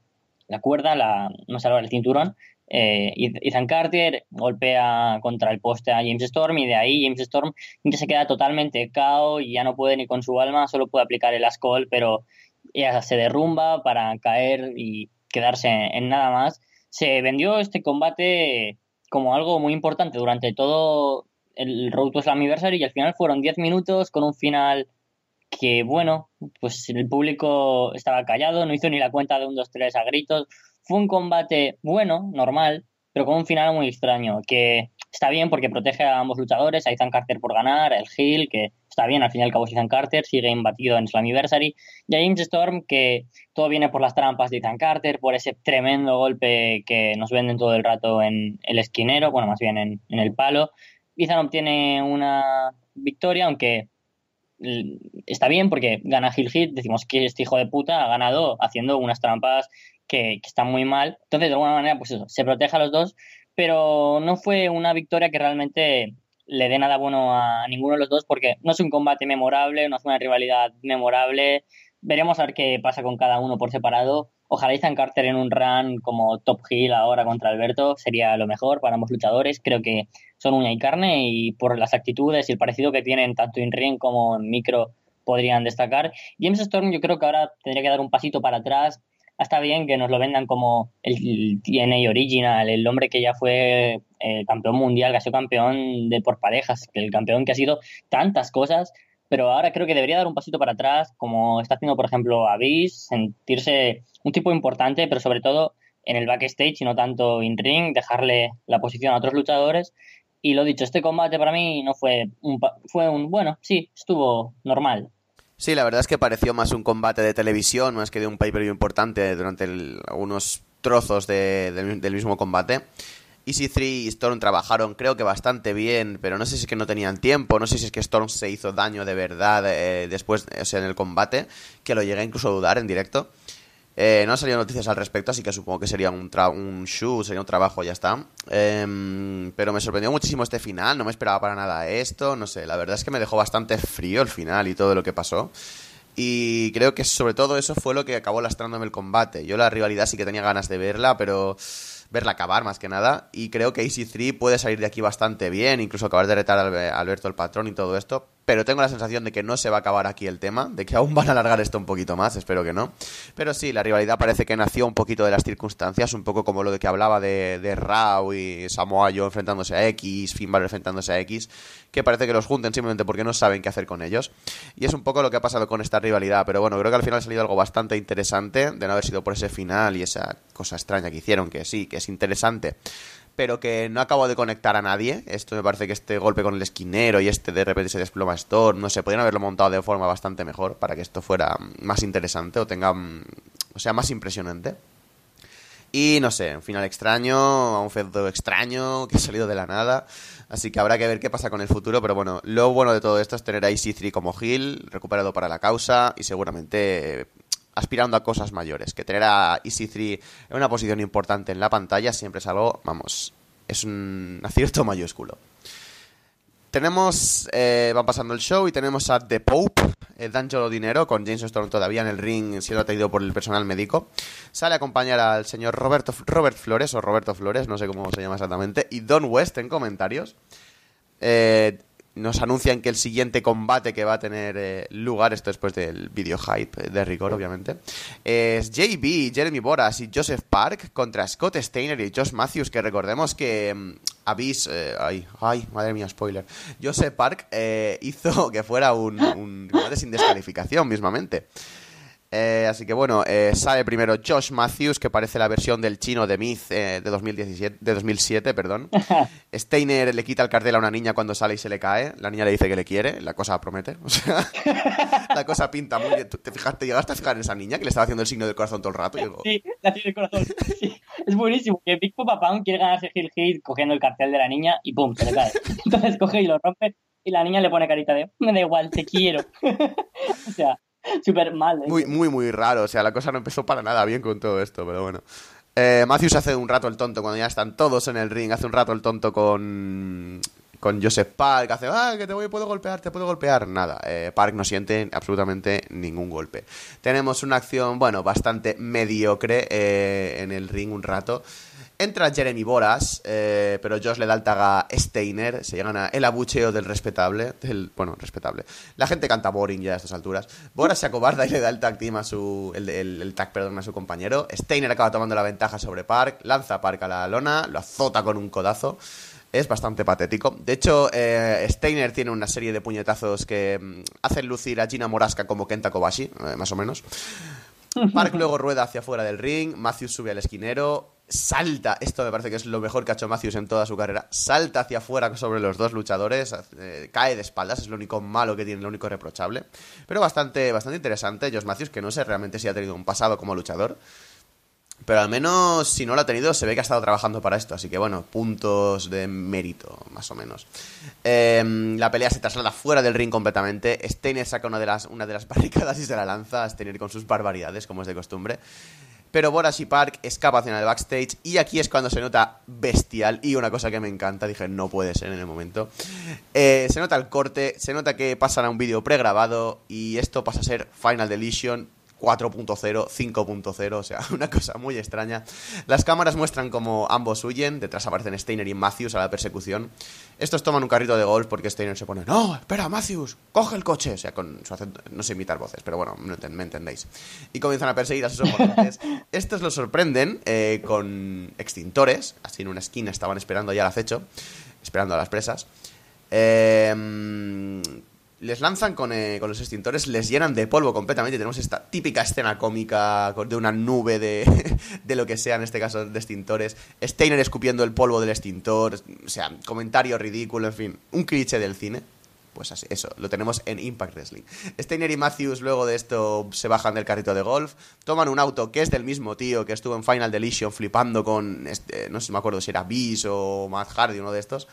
la cuerda, la, no sé, el cinturón, eh, Ethan Carter golpea contra el poste a James Storm y de ahí James Storm ya se queda totalmente cao y ya no puede ni con su alma, solo puede aplicar el Ascol, pero ya se derrumba para caer y quedarse en nada más. Se vendió este combate como algo muy importante durante todo el Road to Slammiversary y al final fueron 10 minutos con un final que, bueno, pues el público estaba callado, no hizo ni la cuenta de un 2-3 a gritos. Fue un combate bueno, normal, pero con un final muy extraño, que está bien porque protege a ambos luchadores, a Ethan Carter por ganar, el Hill, que está bien, al fin y al cabo es Ethan Carter, sigue imbatido en Slammiversary, y a James Storm, que todo viene por las trampas de Ethan Carter, por ese tremendo golpe que nos venden todo el rato en el esquinero, bueno, más bien en, en el palo. Ethan obtiene una victoria, aunque está bien porque gana Hill Hit, decimos que este hijo de puta ha ganado haciendo unas trampas que, que están muy mal. Entonces, de alguna manera, pues eso, se protege a los dos, pero no fue una victoria que realmente le dé nada bueno a ninguno de los dos porque no es un combate memorable, no es una rivalidad memorable. Veremos a ver qué pasa con cada uno por separado. Ojalá Ethan Carter en un run como Top Hill ahora contra Alberto sería lo mejor para ambos luchadores. Creo que son uña y carne y por las actitudes y el parecido que tienen tanto en ring como en micro podrían destacar. James Storm yo creo que ahora tendría que dar un pasito para atrás. Está bien que nos lo vendan como el TNA original, el hombre que ya fue el campeón mundial, que ha sido campeón de por parejas, el campeón que ha sido tantas cosas, pero ahora creo que debería dar un pasito para atrás, como está haciendo, por ejemplo, Abyss, sentirse un tipo importante, pero sobre todo en el backstage y no tanto in ring, dejarle la posición a otros luchadores. Y lo dicho, este combate para mí no fue un, fue un bueno, sí, estuvo normal. Sí, la verdad es que pareció más un combate de televisión, más que de un pay-per-view importante durante algunos trozos del mismo combate. Easy 3 y Storm trabajaron creo que bastante bien, pero no sé si es que no tenían tiempo, no sé si es que Storm se hizo daño de verdad eh, después, o sea, en el combate, que lo llegué incluso a dudar en directo. Eh, no han salido noticias al respecto, así que supongo que sería un, un show, sería un trabajo, ya está. Em, pero me sorprendió muchísimo este final, no me esperaba para nada esto, no sé, la verdad es que me dejó bastante frío el final y todo lo que pasó. Y creo que sobre todo eso fue lo que acabó lastrándome el combate. Yo la rivalidad sí que tenía ganas de verla, pero verla acabar más que nada. Y creo que AC3 puede salir de aquí bastante bien, incluso acabar de retar a Alberto el patrón y todo esto. Pero tengo la sensación de que no se va a acabar aquí el tema, de que aún van a alargar esto un poquito más, espero que no. Pero sí, la rivalidad parece que nació un poquito de las circunstancias, un poco como lo de que hablaba de, de Rao y Samoa Joe enfrentándose a X, Finn Balor enfrentándose a X, que parece que los junten simplemente porque no saben qué hacer con ellos. Y es un poco lo que ha pasado con esta rivalidad, pero bueno, creo que al final ha salido algo bastante interesante, de no haber sido por ese final y esa cosa extraña que hicieron, que sí, que es interesante pero que no acabo de conectar a nadie. Esto me parece que este golpe con el esquinero y este de repente se desploma Storm, no sé, podrían haberlo montado de forma bastante mejor para que esto fuera más interesante o tenga, o sea, más impresionante. Y no sé, un final extraño, un feudo extraño que ha salido de la nada. Así que habrá que ver qué pasa con el futuro. Pero bueno, lo bueno de todo esto es tener a EC3 como Hill, recuperado para la causa y seguramente aspirando a cosas mayores. Que tener a EC3 en una posición importante en la pantalla siempre es algo, vamos, es un acierto mayúsculo. Tenemos, eh, van pasando el show y tenemos a The Pope, el eh, D'Angelo Dinero, con James Storm todavía en el ring siendo atendido por el personal médico. Sale a acompañar al señor Roberto, Robert Flores, o Roberto Flores, no sé cómo se llama exactamente, y Don West en comentarios. Eh, nos anuncian que el siguiente combate que va a tener eh, lugar, esto después del video hype de rigor, obviamente, es JB, Jeremy Boras y Joseph Park contra Scott Steiner y Josh Matthews, que recordemos que um, ay, ay, madre mía, spoiler, Joseph Park eh, hizo que fuera un combate sin descalificación mismamente. Eh, así que bueno, eh, sale primero Josh Matthews, que parece la versión del chino de Myth eh, de, 2017, de 2007. Perdón. Steiner le quita el cartel a una niña cuando sale y se le cae. La niña le dice que le quiere. La cosa promete. O sea, la cosa pinta muy bien. ¿Te, fijaste, llegaste a fijar en esa niña que le estaba haciendo el signo del corazón todo el rato? Sí, le hacía el corazón. Es buenísimo. Que Big Papa Pound quiere ganarse Hill Hit cogiendo el cartel de la niña y ¡pum! se le cae. Entonces coge y lo rompe. Y la niña le pone carita de me da igual, te quiero. o sea. Súper mal. ¿eh? Muy, muy, muy raro. O sea, la cosa no empezó para nada bien con todo esto, pero bueno. Eh, Matthews hace un rato el tonto cuando ya están todos en el ring. Hace un rato el tonto con. Con Joseph Park, hace, ah, que te voy, puedo golpear, te puedo golpear. Nada, eh, Park no siente absolutamente ningún golpe. Tenemos una acción, bueno, bastante mediocre eh, en el ring un rato. Entra Jeremy Boras, eh, pero Josh le da el tag a Steiner. Se llegan a el abucheo del respetable. Del, bueno, respetable. La gente canta boring ya a estas alturas. Boras se acobarda y le da el tag team a su. El, tag, a su compañero. Steiner acaba tomando la ventaja sobre Park. Lanza a Park a la lona. Lo azota con un codazo. Es bastante patético. De hecho, eh, Steiner tiene una serie de puñetazos que mm, hacen lucir a Gina Morasca como Kenta Kobashi, eh, más o menos. Park luego rueda hacia afuera del ring. Matthews sube al esquinero salta, esto me parece que es lo mejor que ha hecho Matthews en toda su carrera, salta hacia afuera sobre los dos luchadores, eh, cae de espaldas, es lo único malo que tiene, lo único reprochable, pero bastante, bastante interesante, Josh Matthews, que no sé realmente si ha tenido un pasado como luchador, pero al menos si no lo ha tenido, se ve que ha estado trabajando para esto, así que bueno, puntos de mérito, más o menos. Em, la pelea se traslada fuera del ring completamente, Steiner saca una de las, una de las barricadas y se la lanza a Steiner con sus barbaridades, como es de costumbre. Pero Boras y Park escapan hacia el backstage y aquí es cuando se nota bestial y una cosa que me encanta, dije no puede ser en el momento. Eh, se nota el corte, se nota que pasan a un vídeo pregrabado y esto pasa a ser Final Deletion 4.0, 5.0, o sea, una cosa muy extraña. Las cámaras muestran como ambos huyen, detrás aparecen Steiner y Matthews a la persecución. Estos toman un carrito de golf porque Steiner se pone, no, espera, Matthews, coge el coche, o sea, con su acento, no sé imitar voces, pero bueno, me entendéis. Y comienzan a perseguir a sus oponentes. Estos los sorprenden eh, con extintores, así en una esquina estaban esperando ya al acecho, esperando a las presas. Eh, les lanzan eh, con, los extintores, les llenan de polvo completamente. Tenemos esta típica escena cómica de una nube de, de lo que sea, en este caso de extintores. Steiner escupiendo el polvo del extintor. O sea, comentario ridículo, en fin, un cliché del cine. Pues así, eso, lo tenemos en Impact Wrestling. Steiner y Matthews luego de esto se bajan del carrito de golf, toman un auto que es del mismo tío que estuvo en Final Deletion flipando con, este, no sé si me acuerdo si era Beast o Matt Hardy, uno de estos.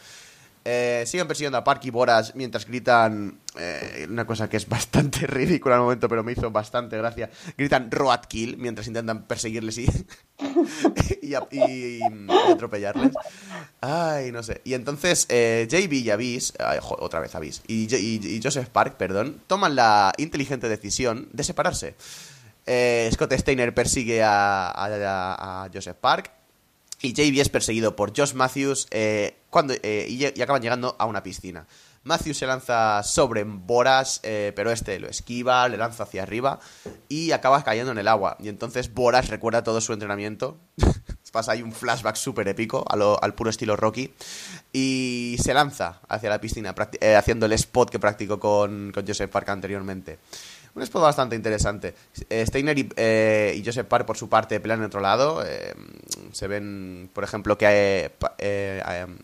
Eh, siguen persiguiendo a Park y Boras mientras gritan eh, una cosa que es bastante ridícula al momento, pero me hizo bastante gracia. Gritan Roadkill mientras intentan perseguirles y, atropellarles. Ay, no sé. Y entonces eh, JB y Avis, otra vez Avis, y, Joseph Park, perdón, toman la inteligente decisión de separarse. Scott Steiner persigue a Joseph Park y JB es perseguido por Josh Matthews eh, cuando, eh, y, acaban llegando a una piscina. Matthews se lanza sobre Boras, eh, pero este lo esquiva, le lanza hacia arriba y acaba cayendo en el agua. Y entonces Boras recuerda todo su entrenamiento. Pasa ahí un flashback súper épico al puro estilo Rocky. Y se lanza hacia la piscina, haciendo el spot que practicó con, con Joseph Park anteriormente. Un spot bastante interesante. Eh, Steiner eh, y, Joseph Park, por su parte, pelean en otro lado. Eh, se ven, por ejemplo, que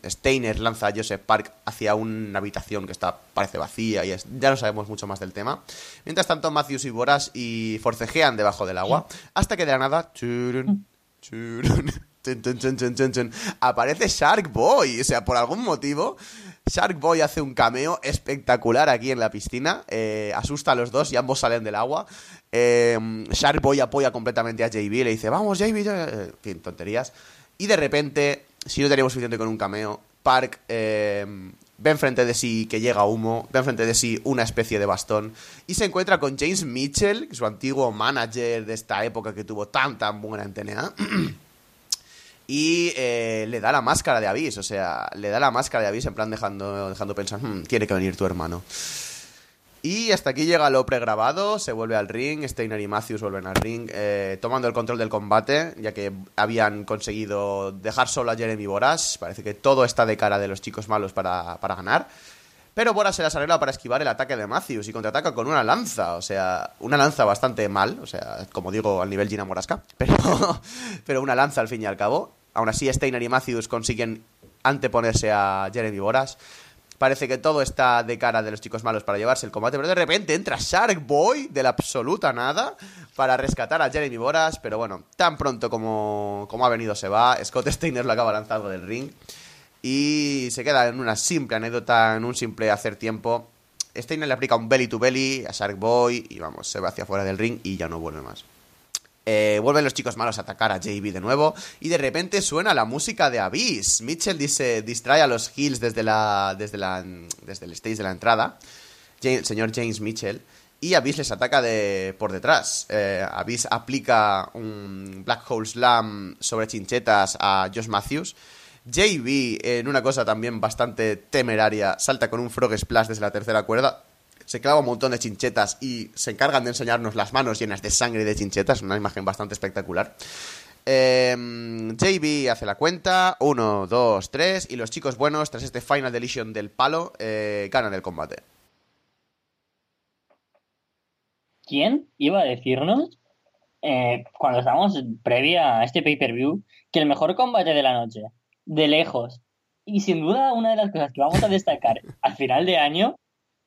Steiner lanza a Joseph Park hacia una habitación que está parece vacía y ya no sabemos mucho más del tema. Mientras tanto, Matthews y Boras y forcejean debajo del agua hasta que de la nada... aparece Shark Boy. O sea, por algún motivo, Shark Boy hace un cameo espectacular aquí en la piscina. Eh, asusta a los dos y ambos salen del agua. Eh, Shark Boy apoya completamente a JB. Le dice, vamos, JB. En tonterías. Y de repente, si no tenemos suficiente con un cameo, Park eh, ve enfrente de sí que llega humo, ve enfrente de sí una especie de bastón y se encuentra con James Mitchell, su antiguo manager de esta época que tuvo tan tan buena en. y eh, le da la máscara de Avis, o sea, le da la máscara de Avis en plan dejando, dejando pensar, hmm, tiene que venir tu hermano. Y hasta aquí llega lo pregrabado, se vuelve al ring, Steiner y Matthews vuelven al ring, eh, tomando el control del combate, ya que habían conseguido dejar solo a Jeremy Boras, parece que todo está de cara de los chicos malos para, para ganar. Pero Boras se las arregla para esquivar el ataque de Matthews y contraataca con una lanza. O sea, una lanza bastante mal. O sea, como digo, al nivel Gina Morasca. Pero, pero una lanza al fin y al cabo. Aún así, Steiner y Matthews consiguen anteponerse a Jeremy Boras. Parece que todo está de cara de los chicos malos para llevarse el combate, pero de repente entra Shark Boy de la absoluta nada para rescatar a Jeremy Boras. Pero bueno, tan pronto como, como ha venido se va. Scott Steiner lo acaba lanzando del ring y se queda en una simple anécdota, en un simple hacer tiempo. Steiner le aplica un belly to belly a Shark Boy y vamos, se va hacia fuera del ring y ya no vuelve más. Eh, vuelven los chicos malos a atacar a JB de nuevo y de repente suena la música de Abyss. Mitchell dice, distrae a los Hills desde, la, desde, la, desde el stage de la entrada, el señor James Mitchell, y Abyss les ataca de, por detrás. Eh, Abyss aplica un Black Hole Slam sobre chinchetas a Josh Matthews JB, en una cosa también bastante temeraria, salta con un frog splash desde la tercera cuerda, se clava un montón de chinchetas y se encargan de enseñarnos las manos llenas de sangre y de chinchetas, una imagen bastante espectacular. Em, JB hace la cuenta, 1, 2, 3, y los chicos buenos, tras este Final Deletion del palo, eh, ganan el combate. ¿Quién iba a decirnos, eh, cuando estábamos previa a este pay-per-view, que el mejor combate de la noche de lejos. Y sin duda una de las cosas que vamos a destacar al final de año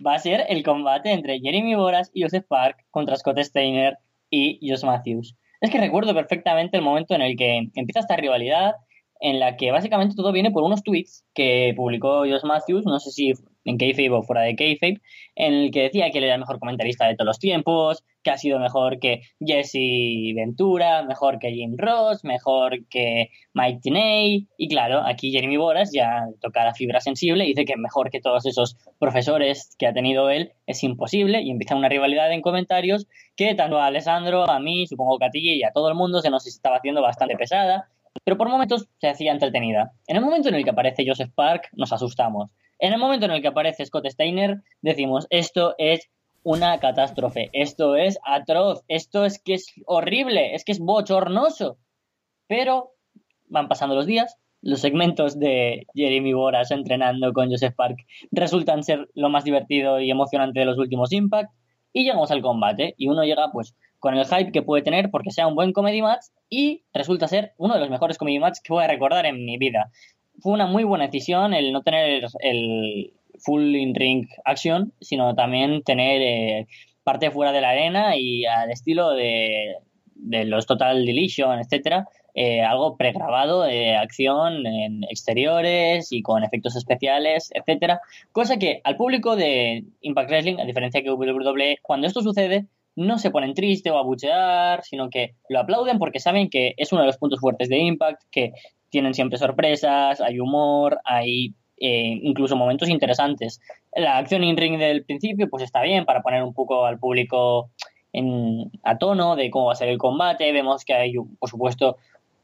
va a ser el combate entre Jeremy Boras y Joseph Park contra Scott Steiner y Josh Matthews. Es que recuerdo perfectamente el momento en el que empieza esta rivalidad, en la que básicamente todo viene por unos tweets que publicó Josh Matthews, no sé si en Kayfabe o fuera de Kayfabe, en el que decía que él era el mejor comentarista de todos los tiempos, que ha sido mejor que Jesse Ventura, mejor que Jim Ross, mejor que Mike Tiney, y claro, aquí Jeremy Boras ya toca la fibra sensible y dice que mejor que todos esos profesores que ha tenido él es imposible y empieza una rivalidad en comentarios que tanto a Alessandro, a mí, supongo que a ti y a todo el mundo se nos estaba haciendo bastante pesada, pero por momentos se hacía entretenida. En el momento en el que aparece Joseph Park, nos asustamos. En el momento en el que aparece Scott Steiner, decimos, esto es una catástrofe, esto es atroz, esto es que es horrible, es que es bochornoso. Pero van pasando los días, los segmentos de Jeremy Boras entrenando con Joseph Park resultan ser lo más divertido y emocionante de los últimos Impact y llegamos al combate y uno llega pues con el hype que puede tener porque sea un buen comedy match y resulta ser uno de los mejores comedy match que voy a recordar en mi vida fue una muy buena decisión el no tener el full in-ring action, sino también tener eh, parte fuera de la arena y al estilo de, de los Total Deletion, etcétera, eh, algo pregrabado de acción en exteriores y con efectos especiales, etcétera, cosa que al público de Impact Wrestling, a diferencia que WWE, cuando esto sucede, no se ponen triste o a buchear, sino que lo aplauden porque saben que es uno de los puntos fuertes de Impact, que tienen siempre sorpresas, hay humor, hay eh, incluso momentos interesantes. La acción in-ring del principio pues está bien para poner un poco al público en, a tono de cómo va a ser el combate. Vemos que hay, por supuesto,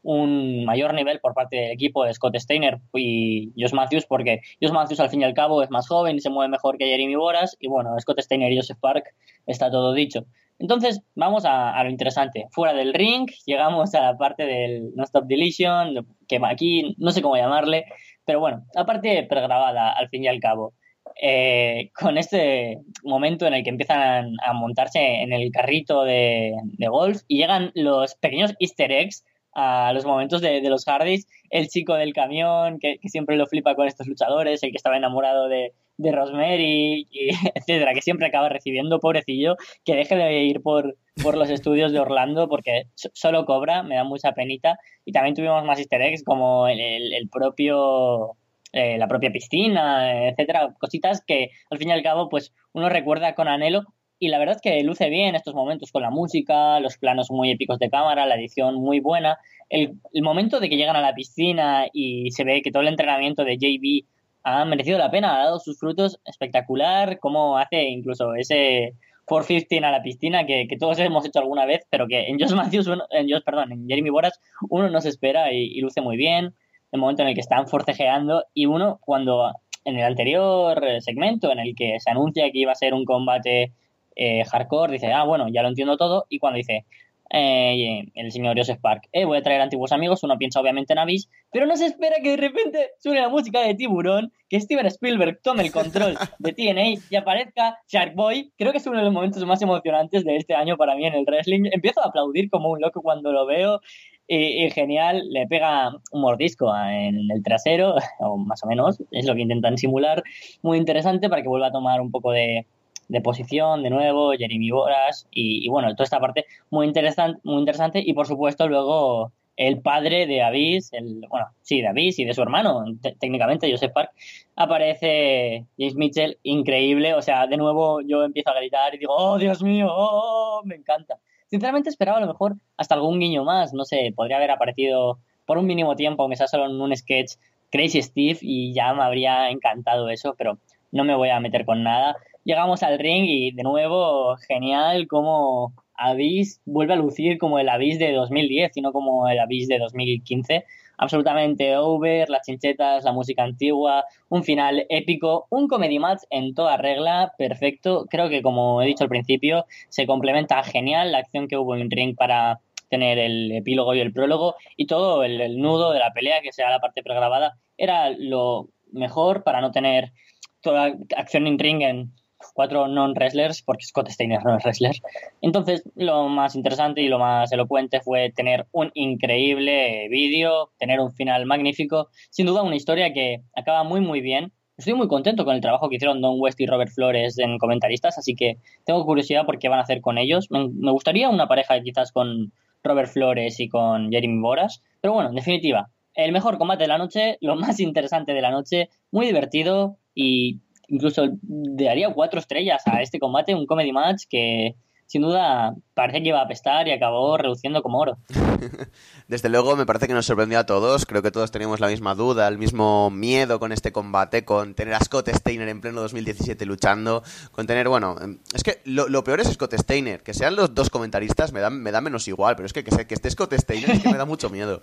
un mayor nivel por parte del equipo de Scott Steiner y Josh Matthews, porque Josh Matthews al fin y al cabo es más joven y se mueve mejor que Jeremy Boras, y bueno, Scott Steiner y Joseph Park está todo dicho. Entonces, vamos a, lo interesante. Fuera del ring, llegamos a la parte del No Stop Deletion, que aquí no sé cómo llamarle, pero bueno, la parte pregrabada al fin y al cabo. Eh, con este momento en el que empiezan a montarse en el carrito de, de golf y llegan los pequeños easter eggs a los momentos de, los Hardys, el chico del camión que, siempre lo flipa con estos luchadores, el que estaba enamorado de, de Rosemary, y, etcétera, que siempre acaba recibiendo, pobrecillo, que deje de ir por, por los estudios de Orlando porque solo cobra, me da mucha penita. Y también tuvimos más easter eggs como el, propio eh, la propia piscina, etcétera, cositas que al fin y al cabo pues uno recuerda con anhelo y la verdad es que luce bien estos momentos con la música, los planos muy épicos de cámara, la edición muy buena. El, momento de que llegan a la piscina y se ve que todo el entrenamiento de JB ha merecido la pena, ha dado sus frutos espectacular, como hace incluso ese 415 a la piscina que, todos hemos hecho alguna vez, pero que en Josh Matthews, en Josh, perdón, en Jeremy Boras, uno no se espera y, y luce muy bien. El momento en el que están forcejeando y uno cuando en el anterior segmento en el que se anuncia que iba a ser un combate eh, hardcore dice, ah, bueno, ya lo entiendo todo, y cuando dice eh, el señor Joseph Park, eh, voy a traer antiguos amigos, uno piensa obviamente en Abyss, pero no se espera que de repente suene la música de Tiburón, que Steven Spielberg tome el control de TNA y aparezca Shark Boy, creo que es uno de los momentos más emocionantes de este año para mí en el wrestling, empiezo a aplaudir como un loco cuando lo veo, y, genial, le pega un mordisco en el trasero, o más o menos, es lo que intentan simular, muy interesante para que vuelva a tomar un poco de, de posición, de nuevo, Jeremy Boras y, bueno, toda esta parte muy interesante, muy interesante y por supuesto luego el padre de Avis, el, bueno, sí, de Avis y de su hermano, técnicamente Joseph Park, aparece James Mitchell, increíble, o sea, de nuevo yo empiezo a gritar y digo, oh, Dios mío, oh, me encanta. Sinceramente esperaba a lo mejor hasta algún guiño más, no sé, podría haber aparecido por un mínimo tiempo, aunque sea solo en un sketch, Crazy Steve, y ya me habría encantado eso, pero no me voy a meter con nada llegamos al ring y de nuevo genial como Abyss vuelve a lucir como el Abyss de 2010 y no como el Abyss de 2015. Absolutamente over, las chinchetas, la música antigua, un final épico, un comedy match en toda regla, perfecto. Creo que como he dicho al principio, se complementa genial la acción que hubo en ring para tener el epílogo y el prólogo y todo el, nudo de la pelea, que sea la parte pregrabada, era lo mejor para no tener toda acción en ring en cuatro non-wrestlers, porque Scott Steiner no es wrestler. Entonces, lo más interesante y lo más elocuente fue tener un increíble vídeo, tener un final magnífico. Sin duda, una historia que acaba muy, muy bien. Estoy muy contento con el trabajo que hicieron Don West y Robert Flores en comentaristas, así que tengo curiosidad por qué van a hacer con ellos. Me, gustaría una pareja quizás con Robert Flores y con Jeremy Boras, pero bueno, en definitiva, el mejor combate de la noche, lo más interesante de la noche, muy divertido y incluso daría cuatro estrellas a este combate, un comedy match que sin duda parece que iba a apestar y acabó reduciendo como oro. Desde luego me parece que nos sorprendió a todos, creo que todos teníamos la misma duda, el mismo miedo con este combate, con tener a Scott Steiner en pleno 2017 luchando, con tener, bueno, es que lo, peor es Scott Steiner, que sean los dos comentaristas me da, me da menos igual, pero es que que, que esté Scott Steiner es que me da mucho miedo.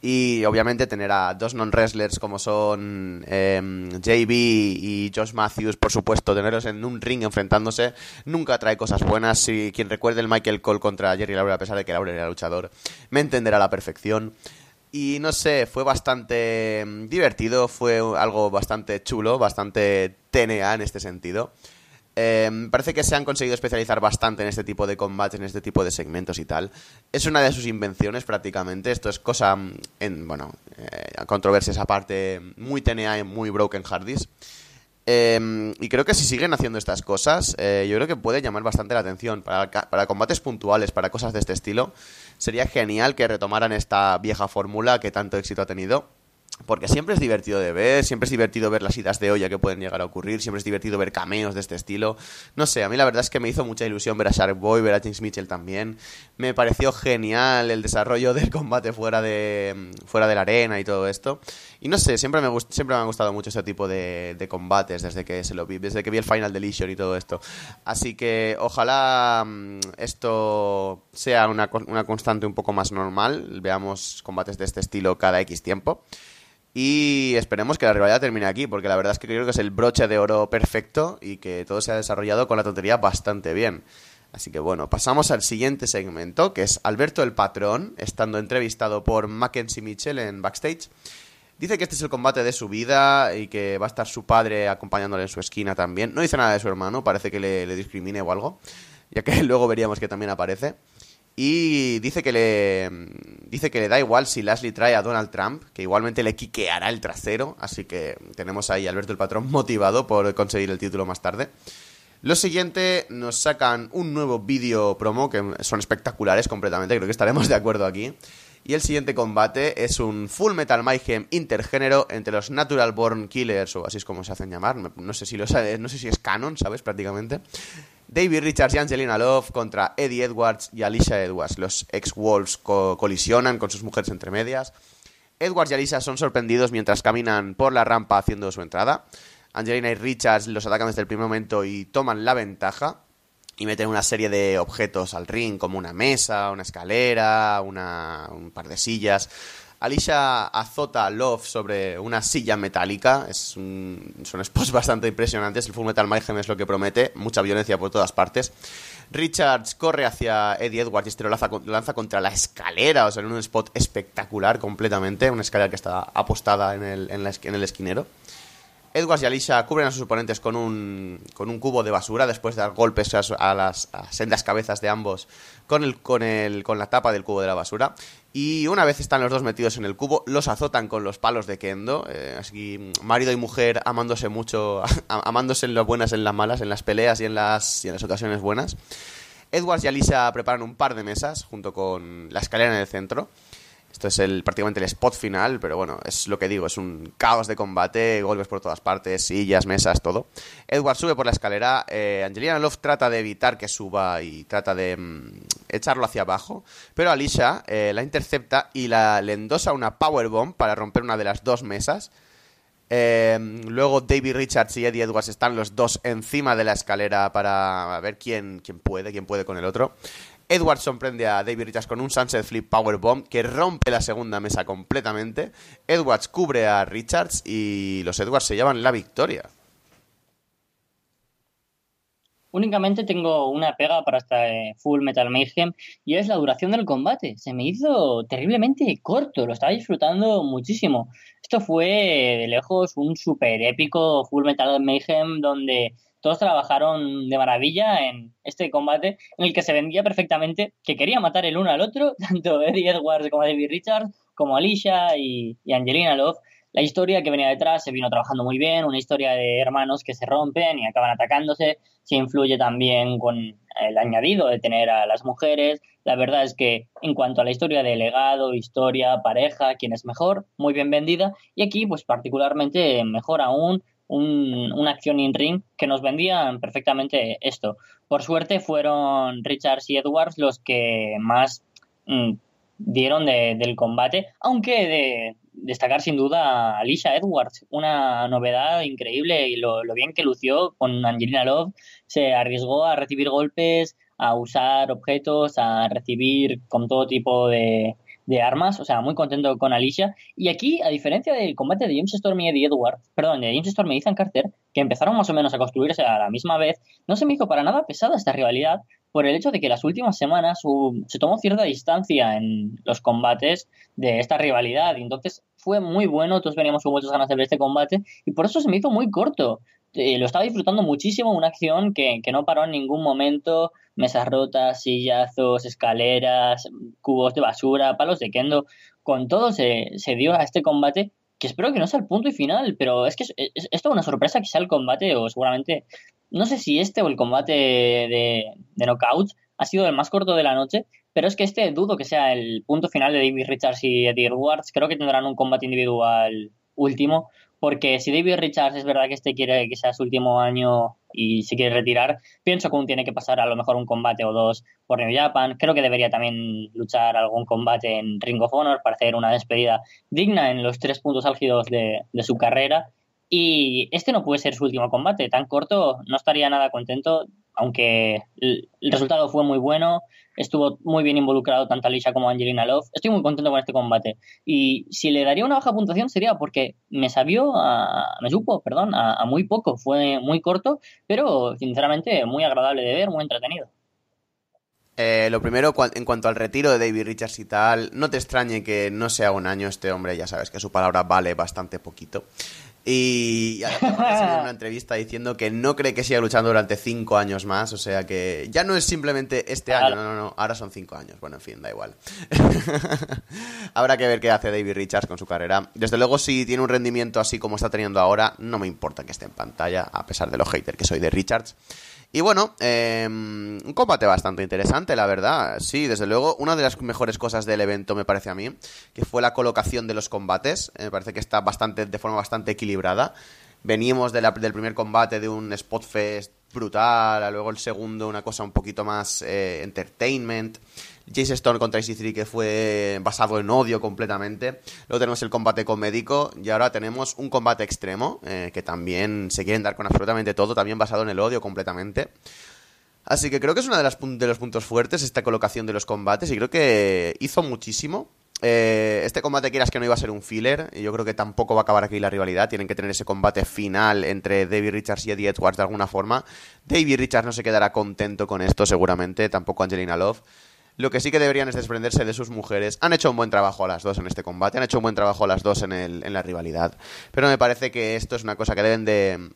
Y obviamente tener a dos non-wrestlers como son em, JB y Josh Matthews, por supuesto, tenerlos en un ring enfrentándose, nunca trae cosas buenas. Si quien recuerde el Michael Cole contra Jerry Lawler, a pesar de que Lawler era luchador, me entenderá la perfección. Y no sé, fue bastante em, divertido, fue algo bastante chulo, bastante TNA en este sentido. Eh, parece que se han conseguido especializar bastante en este tipo de combates, en este tipo de segmentos y tal. Es una de sus invenciones prácticamente. Esto es cosa, mm, en, bueno, eh, controversias aparte, muy TNA y muy Broken Hardys. Eh, y creo que si siguen haciendo estas cosas, eh, yo creo que puede llamar bastante la atención. Para, combates puntuales, para cosas de este estilo, sería genial que retomaran esta vieja fórmula que tanto éxito ha tenido. porque siempre es divertido de ver, siempre es divertido ver las idas de olla que pueden llegar a ocurrir, siempre es divertido ver cameos de este estilo. No sé, a mí la verdad es que me hizo mucha ilusión ver a Shark Boy, ver a James Mitchell también. Me pareció genial el desarrollo del combate fuera de, fuera de la arena y todo esto. Y no sé, siempre me, siempre me han gustado mucho ese tipo de, de, combates desde que se lo vi, desde que vi el Final Deletion y todo esto. Así que ojalá mm, esto sea una, una constante un poco más normal, veamos combates de este estilo cada X tiempo. Y esperemos que la rivalidad termine aquí, porque la verdad es que creo que es el broche de oro perfecto y que todo se ha desarrollado con la tontería bastante bien. Así que bueno, pasamos al siguiente segmento, que es Alberto el Patrón, estando entrevistado por Mackenzie Mitchell en backstage. Dice que este es el combate de su vida y que va a estar su padre acompañándole en su esquina también. No dice nada de su hermano, parece que le, le discrimine o algo, ya que luego veríamos que también aparece. Y dice que le dice que le da igual si Lashley trae a Donald Trump, que igualmente le quiqueará el trasero, así que tenemos ahí a Alberto el Patrón motivado por conseguir el título más tarde. Lo siguiente, nos sacan un nuevo vídeo promo que son espectaculares completamente, creo que estaremos de acuerdo aquí. Y el siguiente combate es un Full Metal Mayhem intergénero entre los Natural Born Killers, o así es como se hacen llamar, no sé si, lo, no sé si es canon, ¿sabes? Prácticamente. David Richards y Angelina Love contra Eddie Edwards y Alicia Edwards. Los ex-Wolves colisionan con sus mujeres entre medias. Edwards y Alicia son sorprendidos mientras caminan por la rampa haciendo su entrada. Angelina y Richards los atacan desde el primer momento y toman la ventaja. Y meten una serie de objetos al ring, como una mesa, una escalera, un par de sillas. Alicia azota a Love sobre una silla metálica. Es un, son spots bastante impresionantes. El Full Metal Mayhem es lo que promete. Mucha violencia por todas partes. Richards corre hacia Eddie Edwards y este lo lanza, contra la escalera. O sea, en un spot espectacular completamente. Una escalera que está apostada en el, en el esquinero. Edwards y Alicia cubren a sus oponentes con un, con un cubo de basura después de dar golpes a, las sendas cabezas de ambos con, el, con, el, con la tapa del cubo de la basura. Y una vez están los dos metidos en el cubo, los azotan con los palos de kendo. Eh, así, marido y mujer amándose mucho, amándose en las buenas, en las malas, en las peleas y en las, y en las ocasiones buenas. Edwards y Alicia preparan un par de mesas junto con la escalera en el centro. Esto es el, prácticamente el spot final, pero bueno, es lo que digo, es un caos de combate, golpes por todas partes, sillas, mesas, todo. Edward sube por la escalera, eh, Angelina Love trata de evitar que suba y trata de mm, echarlo hacia abajo, pero Alicia eh, la intercepta y la, le endosa una powerbomb para romper una de las dos mesas. Eh, luego David Richards y Eddie Edwards están los dos encima de la escalera para ver quién, quién puede, quién puede con el otro. Edwards sorprende a David Richards con un Sunset Flip Powerbomb que rompe la segunda mesa completamente. Edwards cubre a Richards y los Edwards se llevan la victoria. Únicamente tengo una pega para esta eh, Full Metal Mayhem y es la duración del combate. Se me hizo terriblemente corto, lo estaba disfrutando muchísimo. Esto fue de lejos un super épico Full Metal Mayhem donde todos trabajaron de maravilla en este combate en el que se vendía perfectamente que quería matar el uno al otro, tanto Eddie Edwards como David Richards, como Alicia y, Angelina Love. La historia que venía detrás se vino trabajando muy bien, una historia de hermanos que se rompen y acaban atacándose, se influye también con el añadido de tener a las mujeres. La verdad es que en cuanto a la historia de legado, historia, pareja, quién es mejor, muy bien vendida. Y aquí, pues particularmente mejor aún, un, una acción in-ring que nos vendían perfectamente esto. Por suerte fueron Richards y Edwards los que más mm, dieron del combate, aunque de destacar sin duda a Alicia Edwards, una novedad increíble y lo, lo bien que lució con Angelina Love, se arriesgó a recibir golpes, a usar objetos, a recibir con todo tipo de, de armas, o sea, muy contento con Alicia. Y aquí, a diferencia del combate de James Storm y Eddie Edward, perdón, de James Storm y Ethan Carter, que empezaron más o menos a construirse a la misma vez, no se me hizo para nada pesada esta rivalidad por el hecho de que las últimas semanas se tomó cierta distancia en los combates de esta rivalidad y entonces fue muy bueno, todos veníamos con muchas ganas de ver este combate y por eso se me hizo muy corto. Eh, lo estaba disfrutando muchísimo, una acción que, que no paró en ningún momento, mesas rotas, sillazos, escaleras, cubos de basura, palos de kendo, con todo se, se dio a este combate que espero que no sea el punto y final, pero es que es, es, toda una sorpresa sea el combate o seguramente, no sé si este o el combate de, de knockouts ha sido el más corto de la noche, pero es que este dudo que sea el punto final de David Richards y Eddie Edwards. Creo que tendrán un combate individual último, porque si David Richards es verdad que este quiere que sea su último año y se quiere retirar, pienso que aún tiene que pasar a lo mejor un combate o dos por New Japan. Creo que debería también luchar algún combate en Ring of Honor para hacer una despedida digna en los tres puntos álgidos de, de su carrera. Y este no puede ser su último combate. Tan corto, no estaría nada contento, aunque el resultado fue muy bueno estuvo muy bien involucrado tanto Alicia como Angelina Love. Estoy muy contento con este combate. Y si le daría una baja puntuación sería porque me sabió, a, me supo, perdón, a, muy poco. Fue muy corto, pero sinceramente muy agradable de ver, muy entretenido. Eh, lo primero, en cuanto al retiro de David Richards y tal, no te extrañe que no sea un año este hombre, ya sabes que su palabra vale bastante poquito. Y además una entrevista diciendo que no cree que siga luchando durante cinco años más, o sea que ya no es simplemente este año, no, no, no, ahora son cinco años. Bueno, en fin, da igual. Habrá que ver qué hace David Richards con su carrera. Desde luego, si tiene un rendimiento así como está teniendo ahora, no me importa que esté en pantalla, a pesar de los haters que soy de Richards. Y bueno, em, un combate bastante interesante, la verdad. Sí, desde luego, una de las mejores cosas del evento, me parece a mí, que fue la colocación de los combates. Me parece que está bastante, de forma bastante equilibrada. Venimos del primer combate de un spot fest brutal, luego el segundo una cosa un poquito más eh, entertainment. Jace Stone contra IC3 que fue basado en odio completamente. Luego tenemos el combate con médico y ahora tenemos un combate extremo eh, que también se quieren dar con absolutamente todo, también basado en el odio completamente. Así que creo que es uno de, de los puntos fuertes esta colocación de los combates y creo que hizo muchísimo. Eh, este combate quieras que no iba a ser un filler, y yo creo que tampoco va a acabar aquí la rivalidad. Tienen que tener ese combate final entre David Richards y Eddie Edwards de alguna forma. David Richards no se quedará contento con esto, seguramente, tampoco Angelina Love. Lo que sí que deberían es desprenderse de sus mujeres. Han hecho un buen trabajo a las dos en este combate, han hecho un buen trabajo a las dos en, en la rivalidad. Pero me parece que esto es una cosa que deben de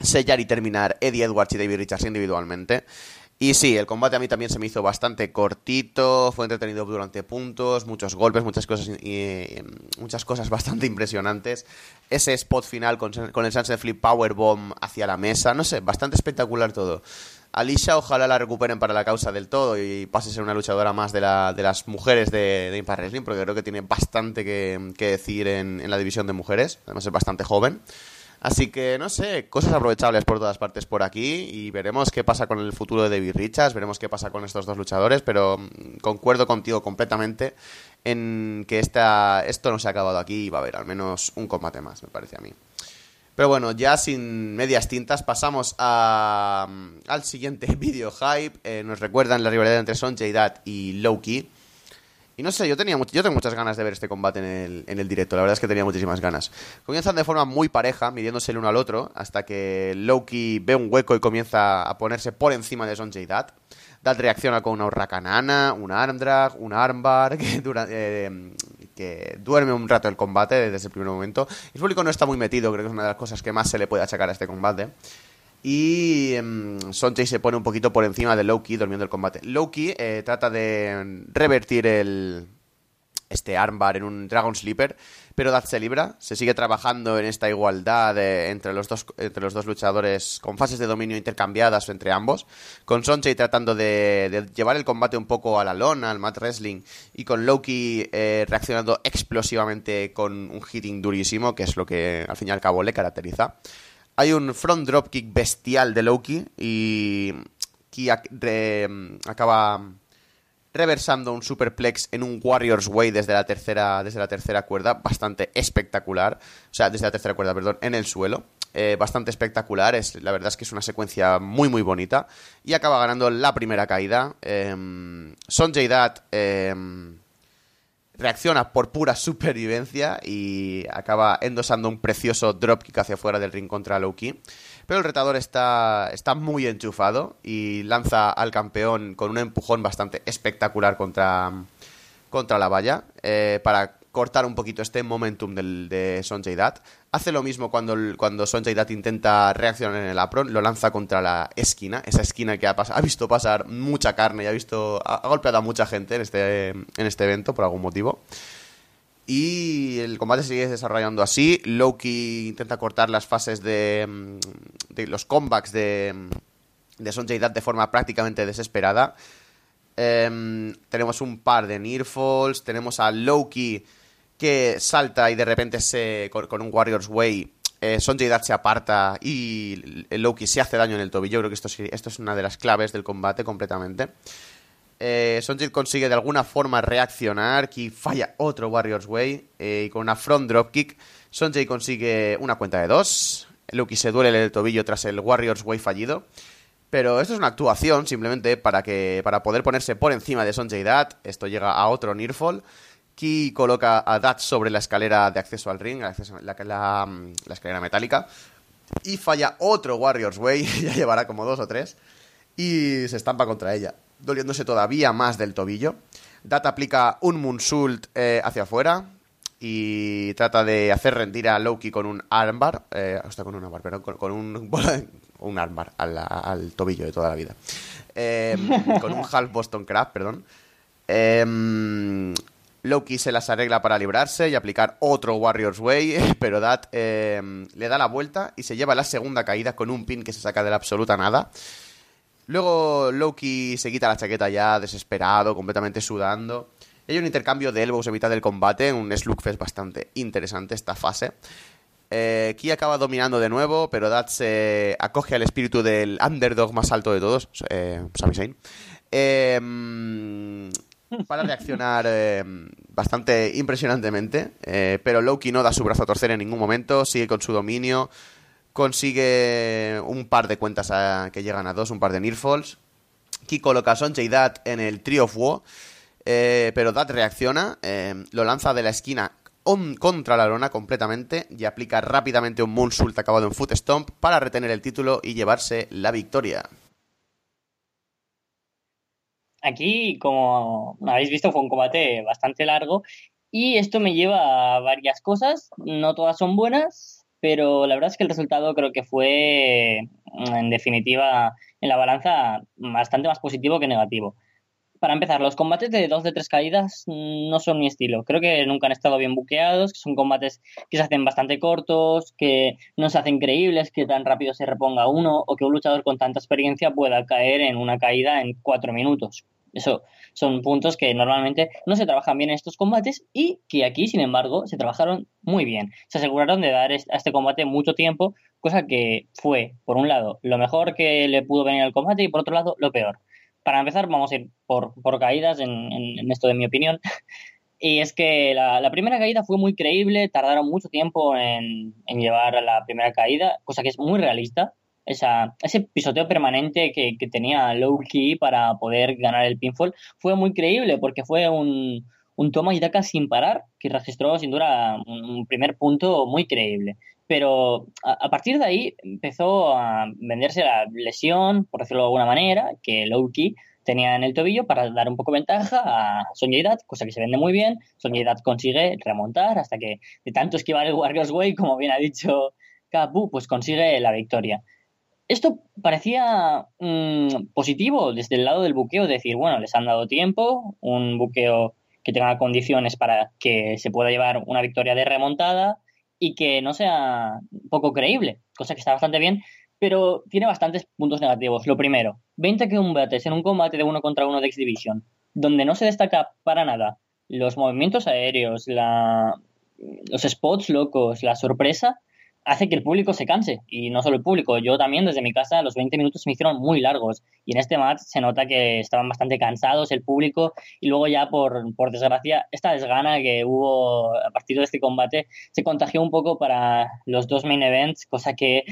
sellar y terminar Eddie Edwards y David Richards individualmente. Y sí, el combate a mí también se me hizo bastante cortito, fue entretenido durante puntos, muchos golpes, muchas cosas y, muchas cosas bastante impresionantes. Ese spot final con, con el Sunset Flip Powerbomb hacia la mesa, no sé, bastante espectacular todo. Alicia ojalá la recuperen para la causa del todo y pase a ser una luchadora más de, la, de las mujeres de, de, Impact Wrestling, porque creo que tiene bastante que, decir en, en, la división de mujeres, además es bastante joven. Así que, no sé, cosas aprovechables por todas partes por aquí y veremos qué pasa con el futuro de David Richards, veremos qué pasa con estos dos luchadores, pero mm, concuerdo contigo completamente en que esta, esto no se ha acabado aquí y va a haber al menos un combate más, me parece a mí. Pero bueno, ya sin medias tintas, pasamos a, al siguiente vídeo hype. Eh, nos recuerdan la rivalidad entre Son Dad y Loki. Y no sé, yo tenía yo tengo muchas ganas de ver este combate en el, en el directo, la verdad es que tenía muchísimas ganas. Comienzan de forma muy pareja, midiéndose el uno al otro, hasta que Loki ve un hueco y comienza a ponerse por encima de Son Dad. Dad reacciona con una hurracanana, un arm drag, un armbar, que dura, eh, que duerme un rato el combate desde el primer momento. El público no está muy metido, creo que es una de las cosas que más se le puede achacar a este combate. Y um, se pone un poquito por encima de Loki durmiendo el combate. Loki eh, trata de revertir el, este armbar en un Dragon Sleeper, pero Dad se libra, se sigue trabajando en esta igualdad entre, los dos, entre los dos luchadores con fases de dominio intercambiadas entre ambos, con Sonchei tratando de, llevar el combate un poco a la lona, al mat wrestling, y con Loki eh, reaccionando explosivamente con un hitting durísimo, que es lo que al fin y al cabo le caracteriza. Hay un front dropkick bestial de Loki y que acaba reversando un superplex en un Warriors Way desde la tercera, desde la tercera cuerda, bastante espectacular, o sea, desde la tercera cuerda, perdón, en el suelo. Eh, bastante espectacular, es, la verdad es que es una secuencia muy muy bonita y acaba ganando la primera caída. Eh, Sonjay Dat em, reacciona por pura supervivencia y acaba endosando un precioso dropkick hacia afuera del ring contra Loki. Pero el retador está, está muy enchufado y lanza al campeón con un empujón bastante espectacular contra, contra la valla eh, para cortar un poquito este momentum del, de Sonjay. Hace lo mismo cuando, cuando Sonjay intenta reaccionar en el apron, lo lanza contra la esquina, esa esquina que ha, visto pasar mucha carne y ha, visto, ha, golpeado a mucha gente en este, en este evento por algún motivo. Y el combate sigue desarrollando así. Loki intenta cortar las fases de, de los comebacks de, de Sonjay Dat de forma prácticamente desesperada. Em, tenemos un par de Nearfalls. Tenemos a Loki que salta y de repente se con, un Warriors Way. Eh, Sonjay se aparta y Loki se hace daño en el tobillo. Creo que esto, esto es una de las claves del combate completamente. Eh, consigue de alguna forma reaccionar. Y falla otro Warriors Way. Eh, y con una front dropkick, Sonjay consigue una cuenta de dos. Loki se duele el tobillo tras el Warriors Way fallido. Pero esto es una actuación simplemente para que para poder ponerse por encima de Sonjay. Esto llega a otro Nearfall. Ki coloca a Dat sobre la escalera de acceso al ring, la, la, escalera metálica. Y falla otro Warriors Way, ya llevará como dos o tres. Y se estampa contra ella, doliéndose todavía más del tobillo. Dat aplica un Moonsault eh, hacia afuera, y trata de hacer rendir a Loki con un armbar, eh, sea, con un armbar, perdón, con, un, un armbar al, tobillo de toda la vida. Em, con un half Boston Crab, perdón. Em, Loki se las arregla para librarse y aplicar otro Warriors Way, pero Dat em, le da la vuelta y se lleva la segunda caída con un pin que se saca de la absoluta nada. Luego Loki se quita la chaqueta ya, desesperado, completamente sudando. Hay un intercambio de elbows en mitad del combate, un slugfest bastante interesante esta fase. Eh, Ki acaba dominando de nuevo, pero Dad se acoge al espíritu del underdog más alto de todos, eh, Sami Zayn, em, para reaccionar em, bastante impresionantemente. Eh, pero Loki no da su brazo a torcer en ningún momento, sigue con su dominio, consigue un par de cuentas que llegan a dos, un par de nearfalls. Ki coloca a Sonja y Dad en el Tree of War eh, pero Dad reacciona, eh, lo lanza de la esquina contra la lona completamente y aplica rápidamente un moonsault acabado en foot stomp para retener el título y llevarse la victoria. Aquí, como habéis visto, fue un combate bastante largo y esto me lleva a varias cosas. No todas son buenas, pero la verdad es que el resultado creo que fue, en definitiva, en la balanza bastante más positivo que negativo para empezar, los combates de dos de tres caídas no son mi estilo. Creo que nunca han estado bien buqueados, que son combates que se hacen bastante cortos, que no se hacen creíbles, que tan rápido se reponga uno o que un luchador con tanta experiencia pueda caer en una caída en cuatro minutos. Eso son puntos que normalmente no se trabajan bien en estos combates y que aquí, sin embargo, se trabajaron muy bien. Se aseguraron de dar a este combate mucho tiempo, cosa que fue, por un lado, lo mejor que le pudo venir al combate y por otro lado, lo peor para empezar, vamos a ir por, caídas en, esto de mi opinión. Y es que la, primera caída fue muy creíble, tardaron mucho tiempo en, llevar a la primera caída, cosa que es muy realista. Esa, ese pisoteo permanente que, tenía Low Key para poder ganar el pinfall fue muy creíble porque fue un, un toma y daca sin parar que registró sin duda un, primer punto muy creíble. Pero a, partir de ahí empezó a venderse la lesión, por decirlo de alguna manera, que Loki tenía en el tobillo para dar un poco ventaja a Sonyedat, cosa que se vende muy bien. Sonyedat consigue remontar hasta que de tanto esquivar el Warriors Way, como bien ha dicho Capu, pues consigue la victoria. Esto parecía mm, positivo desde el lado del buqueo, decir, bueno, les han dado tiempo, un buqueo que tenga condiciones para que se pueda llevar una victoria de remontada, y que no sea poco creíble, cosa que está bastante bien, pero tiene bastantes puntos negativos. Lo primero, 20 combates en un combate de uno contra uno de X-Division, donde no se destaca para nada los movimientos aéreos, la, los spots locos, la sorpresa, hace que el público se canse. Y no solo el público, yo también desde mi casa los 20 minutos se me hicieron muy largos. Y en este match se nota que estaban bastante cansados el público. Y luego ya por, por desgracia, esta desgana que hubo a partir de este combate se contagió un poco para los dos main events, cosa que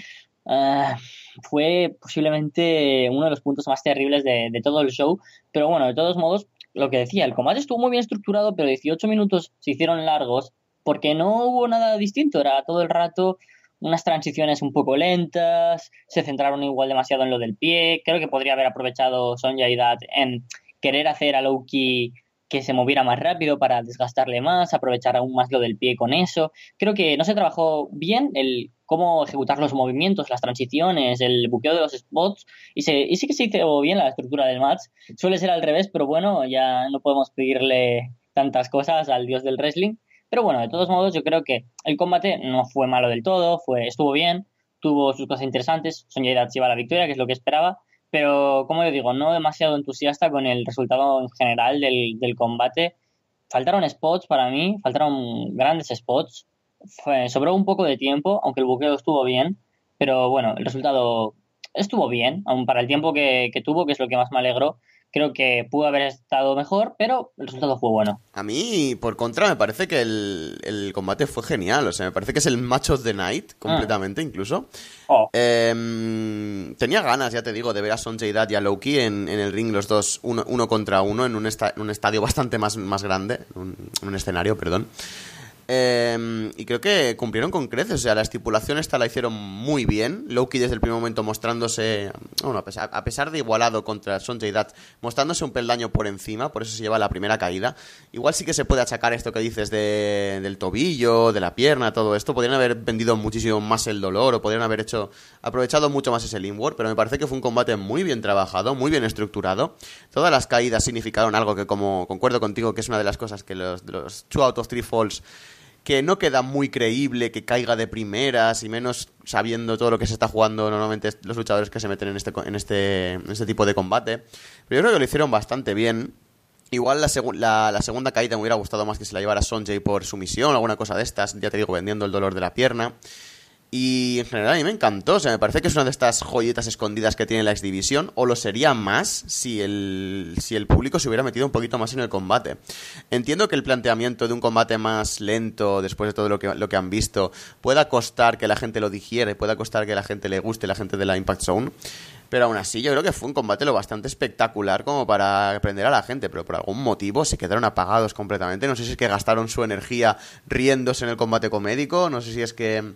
ah, fue posiblemente uno de los puntos más terribles de, de todo el show. Pero bueno, de todos modos, lo que decía, el combate estuvo muy bien estructurado, pero 18 minutos se hicieron largos porque no hubo nada distinto, era todo el rato unas transiciones un poco lentas, se centraron igual demasiado en lo del pie. Creo que podría haber aprovechado Sonja y Dad en querer hacer a Loki que se moviera más rápido para desgastarle más, aprovechar aún más lo del pie con eso. Creo que no se trabajó bien el cómo ejecutar los movimientos, las transiciones, el buqueo de los spots y, se, y sí que se hizo bien la estructura del match. Suele ser al revés, pero bueno, ya no podemos pedirle tantas cosas al dios del wrestling. Pero bueno, de todos modos, yo creo que el combate no fue malo del todo, fue, estuvo bien, tuvo sus cosas interesantes. Dad lleva la victoria, que es lo que esperaba. pero como yo digo, no demasiado entusiasta con el resultado en general del, del combate. Faltaron spots para mí, faltaron grandes spots. Fue, sobró un poco de tiempo, aunque el buqueo estuvo bien, pero bueno, el resultado estuvo bien, aún para el tiempo que, que tuvo, que es lo que más me alegró creo que pudo haber estado mejor, pero el resultado fue bueno. A mí, por contra, me parece que el, combate fue genial. O sea, me parece que es el match of the night, completamente, incluso. Oh. Em, tenía ganas, ya te digo, de ver a Sonjay Dutt y a Loki en, en el ring, los dos, uno, uno contra uno, en un, un estadio bastante más, más grande, un, un escenario, perdón. Em, y creo que cumplieron con creces. O sea, la estipulación esta la hicieron muy bien. Loki desde el primer momento mostrándose, bueno, a pesar, de igualado contra Sonjay Dutt, mostrándose un peldaño por encima, por eso se lleva la primera caída. Igual sí que se puede achacar esto que dices de, del tobillo, de la pierna, todo esto. Podrían haber vendido muchísimo más el dolor o podrían haber hecho, aprovechado mucho más ese Limward, pero me parece que fue un combate muy bien trabajado, muy bien estructurado. Todas las caídas significaron algo que, como concuerdo contigo, que es una de las cosas que los, los two out of three falls que no queda muy creíble que caiga de primeras y menos sabiendo todo lo que se está jugando normalmente los luchadores que se meten en este, en este, este tipo de combate. Pero yo creo que lo hicieron bastante bien. Igual la, la, segunda caída me hubiera gustado más que se la llevara Sonjay por sumisión o alguna cosa de estas, ya te digo, vendiendo el dolor de la pierna. Y en general a mí me encantó, o sea, me parece que es una de estas joyetas escondidas que tiene la X-Division, o lo sería más si el, si el público se hubiera metido un poquito más en el combate. Entiendo que el planteamiento de un combate más lento, después de todo lo que, lo que han visto, pueda costar que la gente lo digiere, pueda costar que la gente le guste, la gente de la Impact Zone, pero aún así yo creo que fue un combate lo bastante espectacular como para aprender a la gente, pero por algún motivo se quedaron apagados completamente. No sé si es que gastaron su energía riéndose en el combate comédico, no sé si es que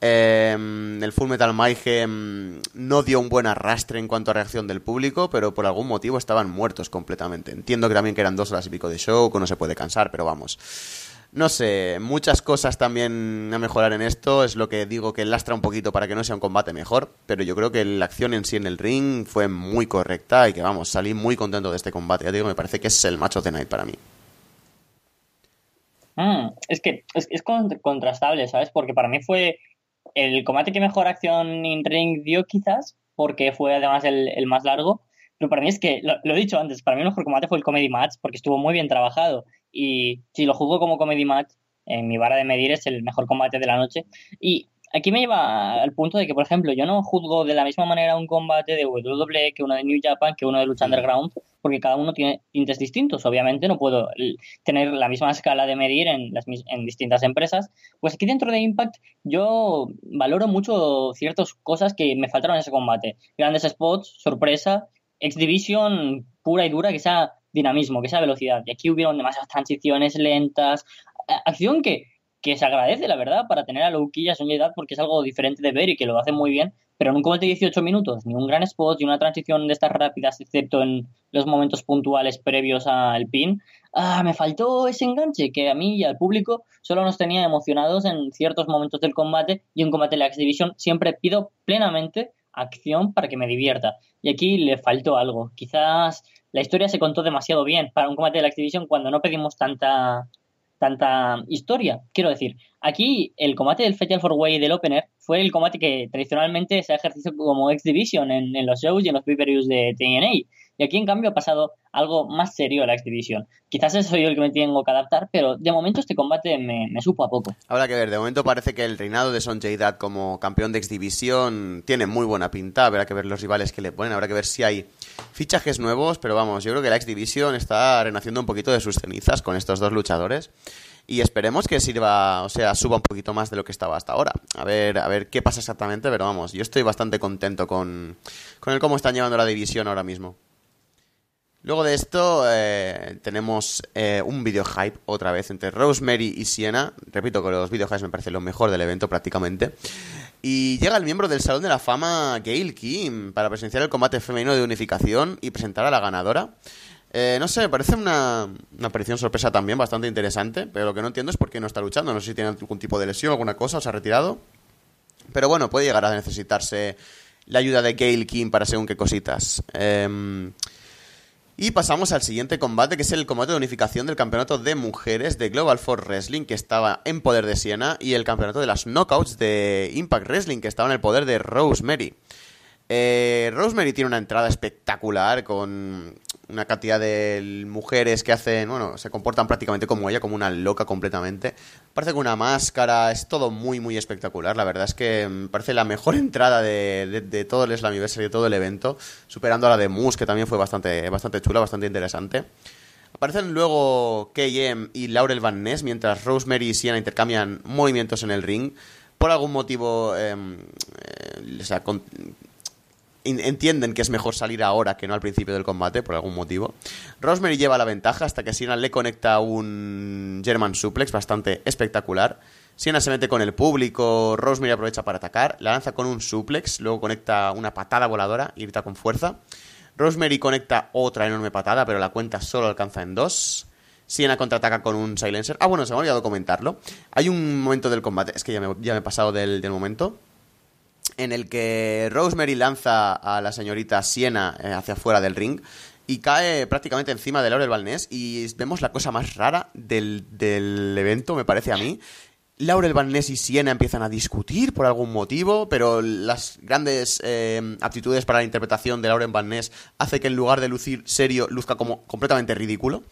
Em, el Full Metal Mayhem no dio un buen arrastre en cuanto a reacción del público, pero por algún motivo estaban muertos completamente. Entiendo que también que eran dos horas y pico de show, que uno se puede cansar, pero vamos. No sé, muchas cosas también a mejorar en esto, es lo que digo que lastra un poquito para que no sea un combate mejor, pero yo creo que la acción en sí en el ring fue muy correcta y que vamos, salí muy contento de este combate. Ya digo, me parece que es el macho de Night para mí. Mm, es que es contrastable, ¿sabes? Porque para mí fue el combate que mejor acción in ring dio quizás, porque fue además el, más largo, pero para mí es que, lo, he dicho antes, para mí el mejor combate fue el comedy match, porque estuvo muy bien trabajado, y si lo jugó como comedy match, en mi vara de medir es el mejor combate de la noche, y aquí me lleva al punto de que, por ejemplo, yo no juzgo de la misma manera un combate de WWE que uno de New Japan, que uno de Lucha Underground, porque cada uno tiene tintes distintos. Obviamente no puedo tener la misma escala de medir en, las, en distintas empresas. Pues aquí dentro de Impact yo valoro mucho ciertas cosas que me faltaron en ese combate. Grandes spots, sorpresa, X-Division pura y dura, que sea dinamismo, que sea velocidad. Y aquí hubieron demasiadas transiciones lentas, acción que que se agradece, la verdad, para tener a y a edad porque es algo diferente de ver y que lo hace muy bien, pero en un combate de 18 minutos, ni un gran spot, ni una transición de estas rápidas, excepto en los momentos puntuales previos al pin, ah, me faltó ese enganche que a mí y al público solo nos tenía emocionados en ciertos momentos del combate y un combate de la X-Division siempre pido plenamente acción para que me divierta. Y aquí le faltó algo. Quizás la historia se contó demasiado bien para un combate de la X-Division cuando no pedimos tanta tanta historia. Quiero decir, aquí el combate del Fatal Four Way del Opener fue el combate que tradicionalmente se ha ejercido como X Division en, en los shows y en los pay de TNA. Y aquí, en cambio, ha pasado algo más serio a la X Division. Quizás soy yo el que me tengo que adaptar, pero de momento este combate me, supo a poco. Habrá que ver, de momento parece que el reinado de Sonjay Dutt como campeón de X Division tiene muy buena pinta. Habrá que ver los rivales que le ponen, habrá que ver si hay fichajes nuevos, pero vamos, yo creo que la X Division está renaciendo un poquito de sus cenizas con estos dos luchadores y esperemos que sirva, o sea, suba un poquito más de lo que estaba hasta ahora. A ver, a ver qué pasa exactamente, pero vamos, yo estoy bastante contento con, con el cómo están llevando la división ahora mismo. Luego de esto eh, tenemos eh, un video hype otra vez entre Rosemary y Siena. Repito que los video hypes me parece lo mejor del evento prácticamente. Y llega el miembro del Salón de la Fama, Gail Kim, para presenciar el combate femenino de unificación y presentar a la ganadora. Eh, no sé, me parece una, aparición sorpresa también bastante interesante, pero lo que no entiendo es por qué no está luchando. No sé si tiene algún tipo de lesión, alguna cosa, o se ha retirado. Pero bueno, puede llegar a necesitarse la ayuda de Gail Kim para según qué cositas. Eh, y pasamos al siguiente combate, que es el combate de unificación del campeonato de mujeres de Global Force Wrestling, que estaba en poder de Siena, y el campeonato de las Knockouts de Impact Wrestling, que estaba en el poder de Rosemary. Eh, Rosemary tiene una entrada espectacular con una cantidad de mujeres que hacen, bueno, se comportan prácticamente como ella, como una loca completamente. Parece que una máscara, es todo muy, muy espectacular. La verdad es que me parece la mejor entrada de, de, todo el Slammiversary, de todo el evento, superando a la de Moose, que también fue bastante, bastante chula, bastante interesante. Aparecen luego KM y Laurel Van Ness, mientras Rosemary y Sienna intercambian movimientos en el ring. Por algún motivo, em, eh, entienden que es mejor salir ahora que no al principio del combate, por algún motivo. Rosemary lleva la ventaja hasta que Siena le conecta un German suplex bastante espectacular. Siena se mete con el público, Rosemary aprovecha para atacar, la lanza con un suplex, luego conecta una patada voladora y grita con fuerza. Rosemary conecta otra enorme patada, pero la cuenta solo alcanza en dos. Siena contraataca con un silencer. Ah, bueno, se me ha olvidado comentarlo. Hay un momento del combate, es que ya me, ya me he pasado del, del momento en el que Rosemary lanza a la señorita Siena eh, hacia afuera del ring y cae prácticamente encima de Laurel Balnés y vemos la cosa más rara del, evento, me parece a mí. Laurel Balnés y Siena empiezan a discutir por algún motivo, pero las grandes eh, aptitudes para la interpretación de Laurel Balnés hace que en lugar de lucir serio, luzca como completamente ridículo.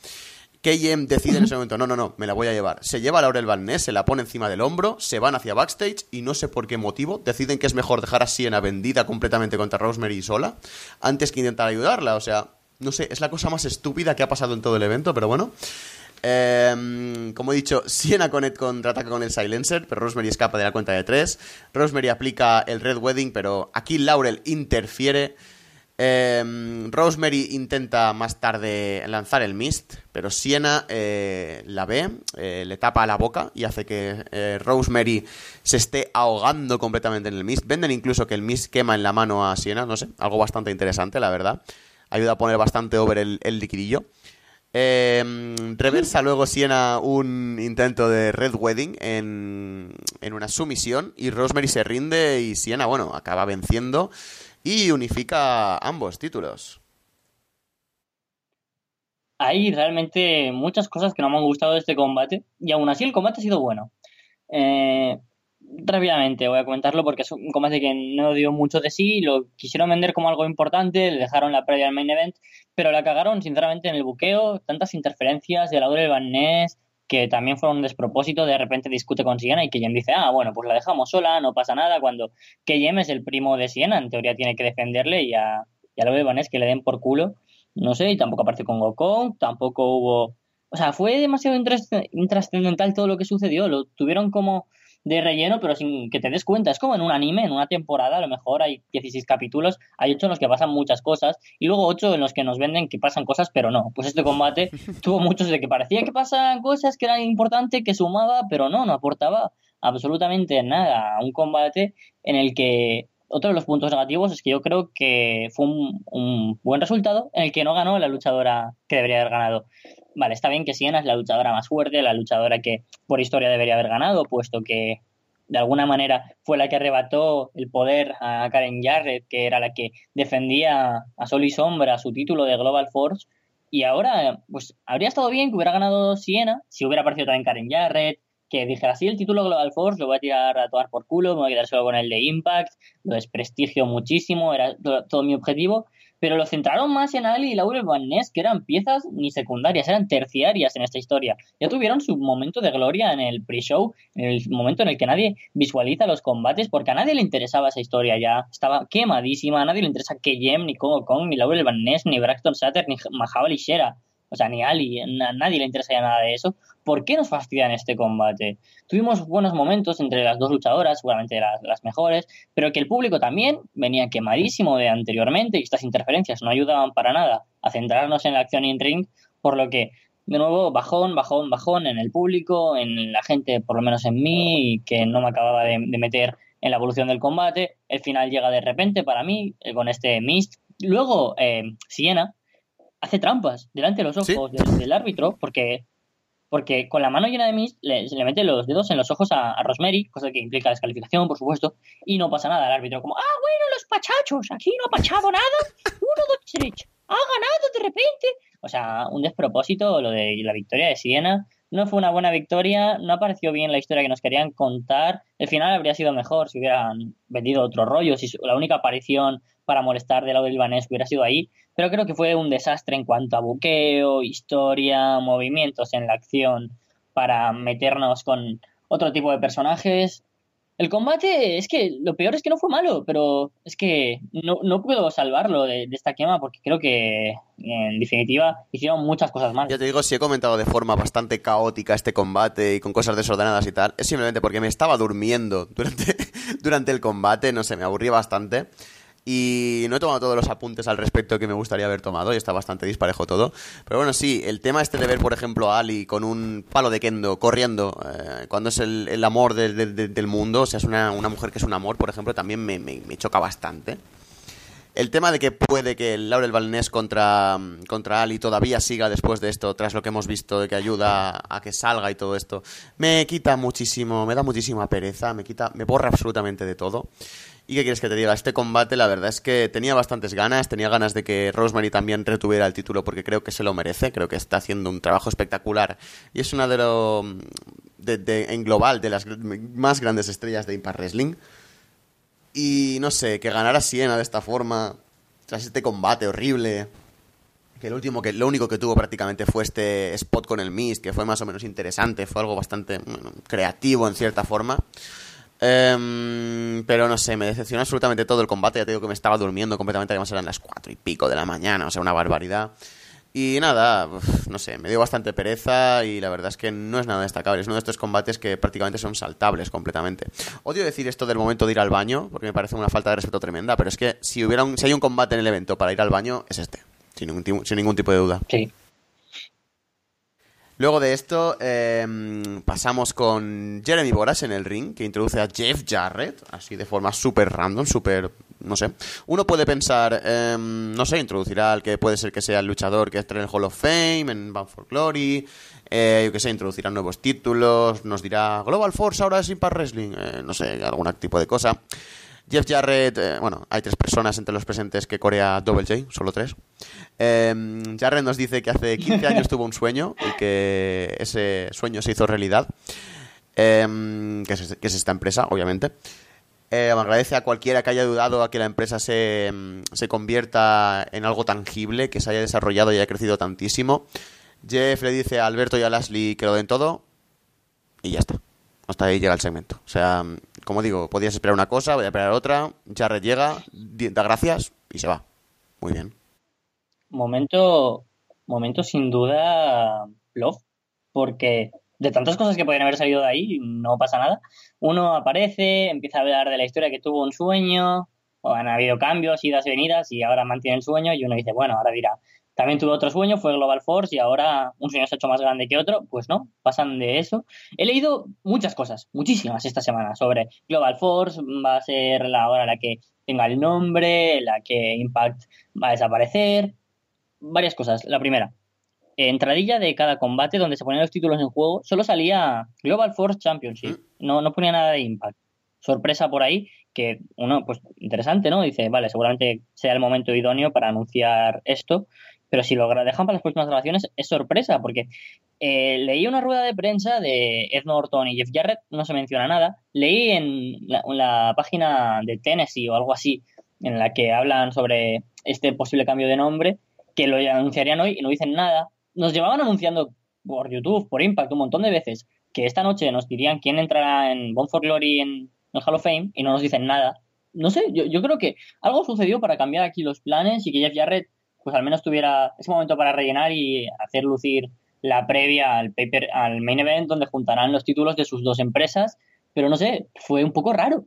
KM decide en ese momento, no, no, no, me la voy a llevar. Se lleva a Laurel Ness, se la pone encima del hombro, se van hacia backstage y no sé por qué motivo deciden que es mejor dejar a Siena vendida completamente contra Rosemary sola antes que intentar ayudarla. O sea, no sé, es la cosa más estúpida que ha pasado en todo el evento, pero bueno. Em, como he dicho, Siena contraataca con el Silencer, pero Rosemary escapa de la cuenta de tres. Rosemary aplica el Red Wedding, pero aquí Laurel interfiere. Em, Rosemary intenta más tarde lanzar el Mist, pero Siena eh, la ve, eh, le tapa la boca y hace que eh, Rosemary se esté ahogando completamente en el Mist. Venden incluso que el Mist quema en la mano a Siena, no sé, algo bastante interesante, la verdad. Ayuda a poner bastante over el, el liquidillo. Em, reversa luego Siena un intento de Red Wedding en, en una sumisión y Rosemary se rinde y Siena, bueno, acaba venciendo y unifica ambos títulos. Hay realmente muchas cosas que no me han gustado de este combate y aún así el combate ha sido bueno. Eh, rápidamente voy a comentarlo porque es un combate que no dio mucho de sí, lo quisieron vender como algo importante, le dejaron la previa al main event, pero la cagaron sinceramente en el buqueo, tantas interferencias de la del Van Ness, que también fue un despropósito, de repente discute con Siena y que dice, ah, bueno, pues la dejamos sola, no pasa nada, cuando KM es el primo de Siena, en teoría tiene que defenderle y a, lo de Vanés que le den por culo, no sé, y tampoco apareció con Gokong, tampoco hubo... O sea, fue demasiado intrascendental todo lo que sucedió, lo tuvieron como de relleno, pero sin que te des cuenta. Es como en un anime, en una temporada, a lo mejor hay 16 capítulos, hay 8 en los que pasan muchas cosas, y luego 8 en los que nos venden que pasan cosas, pero no. Pues este combate tuvo muchos de que parecía que pasaban cosas que eran importantes, que sumaba, pero no, no aportaba absolutamente nada a un combate en el que otro de los puntos negativos es que yo creo que fue un, un, buen resultado en el que no ganó la luchadora que debería haber ganado vale, está bien que Siena es la luchadora más fuerte, la luchadora que por historia debería haber ganado, puesto que de alguna manera fue la que arrebató el poder a Karen Jarrett, que era la que defendía a sol y sombra su título de Global Force. Y ahora, pues habría estado bien que hubiera ganado Siena, si hubiera aparecido también Karen Jarrett, que dijera, así el título Global Force lo voy a tirar a tomar por culo, me voy a quedar solo con el de Impact, lo desprestigio muchísimo, era todo mi objetivo, pero lo centraron más en Ali y Laurel Van Ness, que eran piezas ni secundarias, eran terciarias en esta historia. Ya tuvieron su momento de gloria en el pre-show, en el momento en el que nadie visualiza los combates, porque a nadie le interesaba esa historia ya. Estaba quemadísima, a nadie le interesa que Jem, ni Kongo Kong, ni Laurel Van Ness, ni Braxton Sutter, ni Mahabali Shera o sea, ni Ali, a nadie le interesa ya nada de eso. ¿Por qué nos fastidian este combate? Tuvimos buenos momentos entre las dos luchadoras, seguramente las, las mejores, pero que el público también venía quemadísimo de anteriormente y estas interferencias no ayudaban para nada a centrarnos en la acción in-ring, por lo que de nuevo, bajón, bajón, bajón en el público, en la gente, por lo menos en mí, que no me acababa de, meter en la evolución del combate. El final llega de repente para mí, eh, con este mist. Luego, eh, Siena, hace trampas delante de los ojos del, árbitro porque, porque con la mano llena de mist le, se le mete los dedos en los ojos a, Rosemary, cosa que implica descalificación, por supuesto, y no pasa nada. El árbitro como, ah, bueno, los pachachos, aquí no ha pachado nada, uno, dos, tres, ha ganado de repente. O sea, un despropósito lo de la victoria de Siena. No fue una buena victoria, no apareció bien la historia que nos querían contar. El final habría sido mejor si hubieran vendido otro rollo, si la única aparición para molestar del lado libanés hubiera sido ahí. Pero creo que fue un desastre en cuanto a buqueo, historia, movimientos en la acción para meternos con otro tipo de personajes. El combate es que lo peor es que no fue malo, pero es que no, no puedo salvarlo de, esta quema porque creo que en definitiva hicieron muchas cosas mal. Ya te digo, si he comentado de forma bastante caótica este combate y con cosas desordenadas y tal, es simplemente porque me estaba durmiendo durante, durante el combate, no sé, me aburrí bastante. Y no he tomado todos los apuntes al respecto que me gustaría haber tomado y está bastante disparejo todo. Pero bueno, sí, el tema este de ver, por ejemplo, a Ali con un palo de kendo corriendo eh, cuando es el, amor del mundo, o sea, es una, mujer que es un amor, por ejemplo, también me, choca bastante. El tema de que puede que el Laurel Valnés contra, contra Ali todavía siga después de esto, tras lo que hemos visto de que ayuda a que salga y todo esto, me quita muchísimo, me da muchísima pereza, me quita, me borra absolutamente de todo. ¿Y qué quieres que te diga? Este combate, la verdad es que tenía bastantes ganas. Tenía ganas de que Rosemary también retuviera el título porque creo que se lo merece. Creo que está haciendo un trabajo espectacular. Y es una de los. en global, de las más grandes estrellas de Impact Wrestling. Y no sé, que ganara Siena de esta forma. Tras este combate horrible. Que, el último que lo único que tuvo prácticamente fue este spot con el Mist, que fue más o menos interesante. Fue algo bastante creativo en cierta forma. Em, pero no sé, me decepcionó absolutamente todo el combate. Ya te digo que me estaba durmiendo completamente. Además eran las cuatro y pico de la mañana, o sea, una barbaridad. Y nada, no sé, me dio bastante pereza y la verdad es que no es nada destacable. Es uno de estos combates que prácticamente son saltables completamente. Odio decir esto del momento de ir al baño, porque me parece una falta de respeto tremenda, pero es que si, hubiera si hay un combate en el evento para ir al baño, es este, sin ningún, sin ningún tipo de duda. Sí. Luego de esto em, pasamos con Jeremy Boras en el ring, que introduce a Jeff Jarrett, así de forma súper random, súper, no sé. Uno puede pensar, em, no sé, introducirá al que puede ser que sea el luchador que esté en el Hall of Fame, en Bound for Glory, eh, yo qué sé, introducirá nuevos títulos, nos dirá Global Force ahora es Impact Wrestling, eh, no sé, algún tipo de cosa. Jeff Jarrett, eh, bueno, hay tres personas entre los presentes que corea Double J, solo tres. Em, Jarrett nos dice que hace 15 años tuvo un sueño y que ese sueño se hizo realidad, em, que, es, esta empresa, obviamente. Eh, agradece a cualquiera que haya dudado a que la empresa se, em, se convierta en algo tangible, que se haya desarrollado y haya crecido tantísimo. Jeff le dice a Alberto y a Leslie que lo den todo y ya está. Hasta ahí llega el segmento. O sea, como digo, podías esperar una cosa, voy a esperar otra, Jarrett llega, da gracias y se va. Muy bien. Momento, momento sin duda, Love, porque de tantas cosas que podrían haber salido de ahí, no pasa nada. Uno aparece, empieza a hablar de la historia que tuvo un sueño, o han habido cambios, idas y venidas, y ahora mantiene el sueño, y uno dice, bueno, ahora dirá, también tuve otro sueño, fue Global Force y ahora un sueño se ha hecho más grande que otro. Pues no, pasan de eso. He leído muchas cosas, muchísimas esta semana sobre Global Force. Va a ser la hora la que tenga el nombre, la que Impact va a desaparecer. Varias cosas. La primera, entradilla de cada combate donde se ponían los títulos en juego, solo salía Global Force Championship. Mm. No, no ponía nada de Impact. Sorpresa por ahí, que uno, pues interesante, ¿no? Dice, vale, seguramente sea el momento idóneo para anunciar esto pero si lo dejan para las próximas grabaciones es sorpresa, porque eh, leí una rueda de prensa de Ed Norton y Jeff Jarrett, no se menciona nada. Leí en la, página de Tennessee o algo así, en la que hablan sobre este posible cambio de nombre, que lo anunciarían hoy y no dicen nada. Nos llevaban anunciando por YouTube, por Impact, un montón de veces, que esta noche nos dirían quién entrará en Bone for Glory en el Hall of Fame y no nos dicen nada. No sé, yo, yo creo que algo sucedió para cambiar aquí los planes y que Jeff Jarrett pues al menos tuviera ese momento para rellenar y hacer lucir la previa al paper, al main event donde juntarán los títulos de sus dos empresas, pero no sé, fue un poco raro.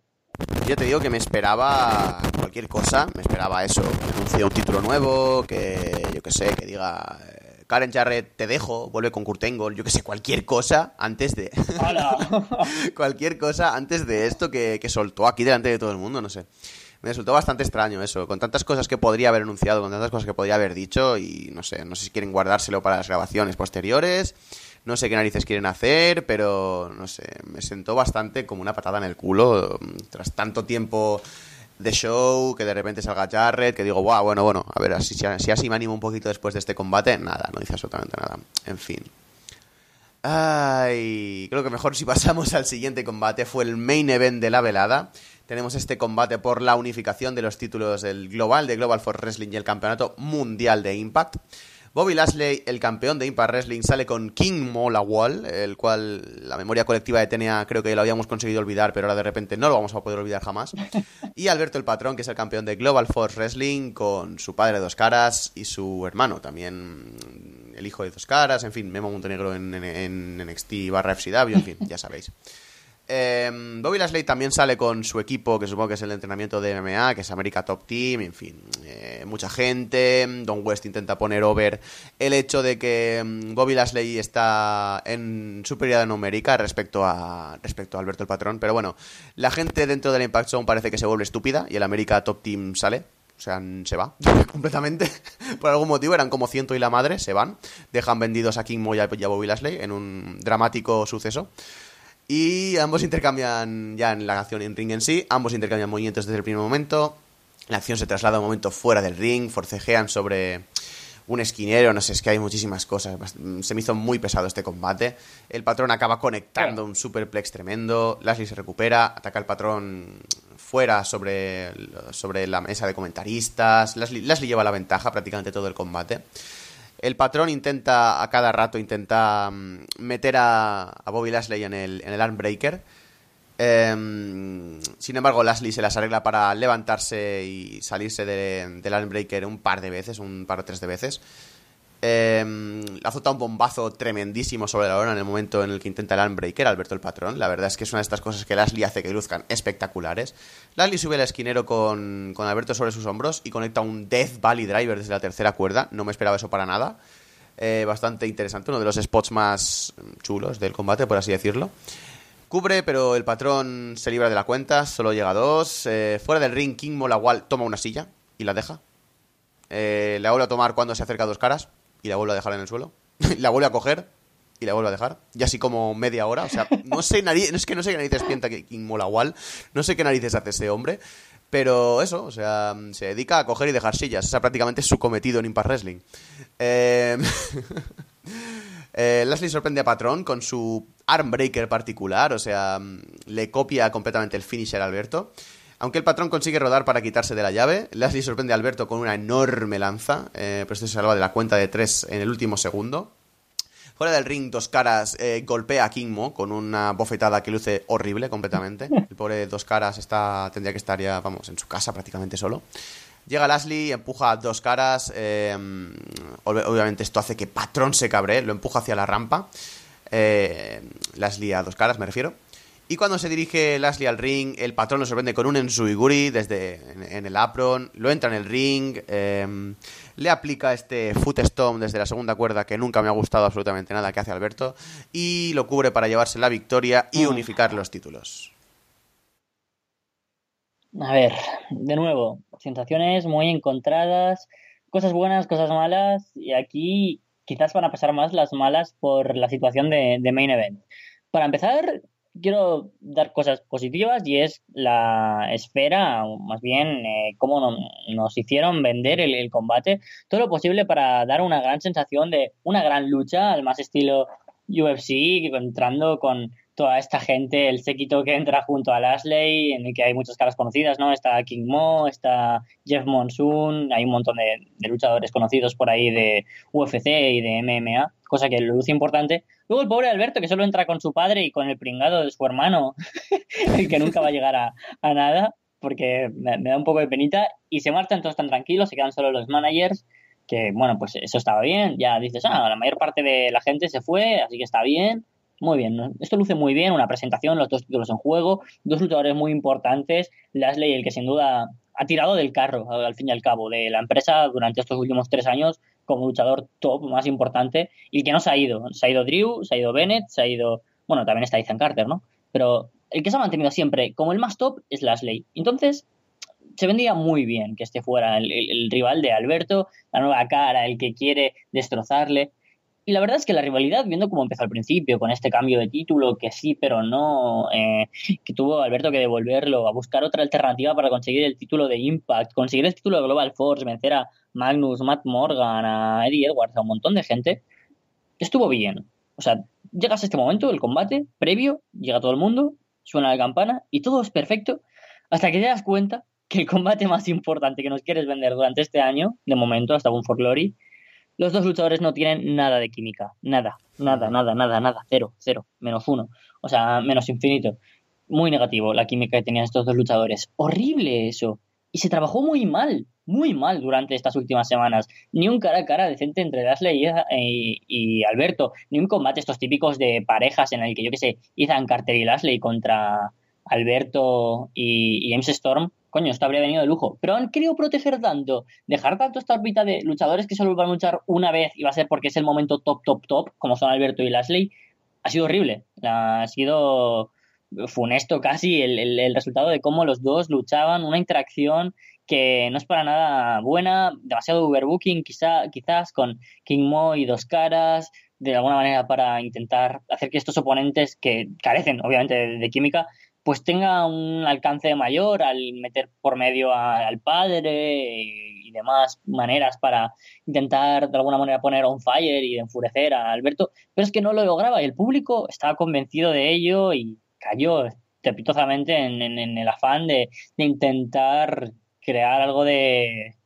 Yo te digo que me esperaba cualquier cosa, me esperaba eso, que anuncie un título nuevo, que yo que sé, que diga eh, Karen Jarrett te dejo, vuelve con Kurt Angle, yo que sé, cualquier cosa antes de cualquier cosa antes de esto que, que soltó aquí delante de todo el mundo, no sé me resultó bastante extraño eso, con tantas cosas que podría haber anunciado, con tantas cosas que podría haber dicho y no sé, no sé si quieren guardárselo para las grabaciones posteriores, no sé qué narices quieren hacer, pero no sé, me sentó bastante como una patada en el culo tras tanto tiempo de show, que de repente salga Jarrett, que digo, wow, bueno, bueno, a ver, si, si así me animo un poquito después de este combate, nada, no dice absolutamente nada, en fin. Ay, creo que mejor si pasamos al siguiente combate. Fue el main event de la velada. Tenemos este combate por la unificación de los títulos del Global de Global Force Wrestling y el Campeonato Mundial de Impact. Bobby Lashley, el campeón de Impact Wrestling, sale con King Molawall, el cual la memoria colectiva de TNA creo que lo habíamos conseguido olvidar, pero ahora de repente no lo vamos a poder olvidar jamás. Y Alberto el Patrón, que es el campeón de Global Force Wrestling, con su padre Dos Caras y su hermano también, el hijo de Dos Caras, en fin, Memo Montenegro en, en, en NXT barra FCW, en fin, ya sabéis. Eh, Bobby Lashley también sale con su equipo, que supongo que es el entrenamiento de MMA, que es América Top Team, en fin, eh, mucha gente. Don West intenta poner over el hecho de que mm, Bobby Lashley está en superioridad numérica respecto a, respecto a Alberto el Patrón, pero bueno, la gente dentro del Impact Zone parece que se vuelve estúpida y el América Top Team sale. O sea, se va completamente. Por algún motivo eran como ciento y la madre, se van. Dejan vendidos a King Moya y a Bobby Lashley en un dramático suceso. Y ambos intercambian, ya en la acción en ring en sí, ambos intercambian movimientos desde el primer momento. La acción se traslada a un momento fuera del ring, forcejean sobre un esquinero, no sé, es que hay muchísimas cosas. Se me hizo muy pesado este combate. El patrón acaba conectando un superplex tremendo. Lashley se recupera, ataca al patrón fuera sobre, sobre la mesa de comentaristas. Lashley, Lashley lleva la ventaja prácticamente todo el combate. El patrón intenta, a cada rato, intenta mm, meter a, a, Bobby Lashley en el, en el armbreaker. Eh, sin embargo, Lashley se las arregla para levantarse y salirse de, del armbreaker un par de veces, un par o tres de veces. Eh, azota un bombazo tremendísimo sobre la hora en el momento en el que intenta el Armbreaker, Alberto el patrón. La verdad es que es una de estas cosas que Lashley hace que luzcan espectaculares. Lashley sube al esquinero con, con Alberto sobre sus hombros y conecta un Death Valley Driver desde la tercera cuerda. No me esperaba eso para nada. Eh, bastante interesante, uno de los spots más chulos del combate, por así decirlo. Cubre, pero el patrón se libra de la cuenta, solo llega dos. Eh, fuera del ring, King Molawal toma una silla y la deja. Eh, la vuelve a tomar cuando se acerca a dos caras y la vuelve a dejar en el suelo. la vuelve a coger y la vuelve a dejar. Y así como media hora. O sea, no sé narices, no es que no sé qué narices piensa que King Molawal. No sé qué narices hace ese hombre. Pero eso, o sea, se dedica a coger y dejar sillas. Esa prácticamente es su cometido en Impact Wrestling. Eh... eh, sorprende a Patrón con su armbreaker particular. O sea, le copia completamente el finisher a Alberto. Aunque el patrón consigue rodar para quitarse de la llave, Lashley sorprende a Alberto con una enorme lanza, eh, pero esto se salva de la cuenta de tres en el último segundo. Fuera del ring, Dos Caras eh, golpea a King Mo con una bofetada que luce horrible completamente. El pobre Dos Caras tendría que estar ya, vamos, en su casa prácticamente solo. Llega Lashley, empuja a Dos Caras. Eh, obviamente esto hace que Patrón se cabre, lo empuja hacia la rampa. Eh, a Dos Caras, me refiero. Y cuando se dirige Lashley al ring, el patrón lo sorprende con un Ensuiguri desde en, en, el apron, lo entra en el ring, eh, le aplica este foot stomp desde la segunda cuerda que nunca me ha gustado absolutamente nada que hace Alberto y lo cubre para llevarse la victoria y unificar los títulos. A ver, de nuevo, sensaciones muy encontradas, cosas buenas, cosas malas y aquí quizás van a pasar más las malas por la situación de, de main event. Para empezar, quiero dar cosas positivas y es la esfera, o más bien eh, cómo no, nos hicieron vender el, el, combate, todo lo posible para dar una gran sensación de una gran lucha, al más estilo UFC, entrando con toda esta gente, el séquito que entra junto a Lashley, en el que hay muchas caras conocidas, ¿no? Está King Mo, está Jeff Monsoon, hay un montón de, luchadores conocidos por ahí de UFC y de MMA, cosa que lo luce importante. Luego el pobre Alberto, que solo entra con su padre y con el pringado de su hermano, el que nunca va a llegar a, nada, porque me, da un poco de penita, y se marchan todos tan tranquilos, se quedan solo los managers, que bueno, pues eso estaba bien, ya dices, ah, la mayor parte de la gente se fue, así que está bien, muy bien, esto luce muy bien, una presentación, los dos títulos en juego, dos luchadores muy importantes, Lashley, el que sin duda ha tirado del carro, al fin y al cabo, de la empresa durante estos últimos tres años como luchador top más importante y que no se ha ido. Se ha ido Drew, se ha ido Bennett, se ha ido, bueno, también está Ethan Carter, ¿no? Pero el que se ha mantenido siempre como el más top es Lashley. Entonces, se vendría muy bien que este fuera el rival de Alberto, la nueva cara, el que quiere destrozarle. Y la verdad es que la rivalidad, viendo cómo empezó al principio, con este cambio de título, que sí, pero no, eh, que tuvo Alberto que devolverlo, a buscar otra alternativa para conseguir el título de Impact, conseguir el título de Global Force, vencer a Magnus, Matt Morgan, a Eddie Edwards, a un montón de gente, estuvo bien. O sea, llegas a este momento, el combate previo, llega todo el mundo, suena la campana y todo es perfecto hasta que te das cuenta que el combate más importante que nos quieres vender durante este año, de momento, hasta un For Glory, los dos luchadores no tienen nada de química. Nada, nada, nada, nada, nada. Cero, cero, menos uno. O sea, menos infinito. Muy negativo la química que tenían estos dos luchadores. Horrible eso. Y se trabajó muy mal, muy mal durante estas últimas semanas. Ni un cara a cara decente entre Lashley y, Alberto. Ni un combate estos típicos de parejas en el que, yo qué sé, Ethan Carter y Lashley contra Alberto y, James Storm, coño, esto habría venido de lujo. Pero han querido proteger tanto, dejar tanto esta órbita de luchadores que solo van a luchar una vez y va a ser porque es el momento top, top, top, como son Alberto y Lashley, ha sido horrible. Ha sido funesto casi el, resultado de cómo los dos luchaban, una interacción que no es para nada buena, demasiado overbooking quizá, quizás con King Mo y dos caras, de alguna manera para intentar hacer que estos oponentes que carecen obviamente de química pues tenga un alcance mayor al meter por medio al padre y demás maneras para intentar de alguna manera poner on fire y enfurecer a Alberto, pero es que no lo lograba. Y el público estaba convencido de ello y cayó estrepitosamente en, en, el afán de intentar crear algo de,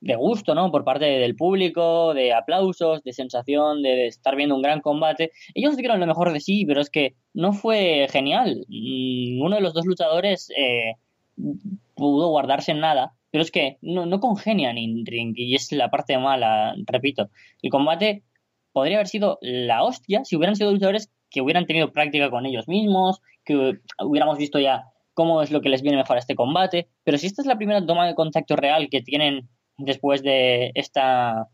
de gusto, ¿no? Por parte del público, de aplausos, de sensación, de, estar viendo un gran combate. Ellos dieron lo mejor de sí, pero es que no fue genial. Uno de los dos luchadores eh, pudo guardarse en nada, pero es que no, no congenian en ring y es la parte mala, repito. El combate podría haber sido la hostia si hubieran sido luchadores que hubieran tenido práctica con ellos mismos, que hubiéramos visto ya cómo es lo que les viene mejor a este combate, pero si esta es la primera toma de contacto real que tienen después de esta,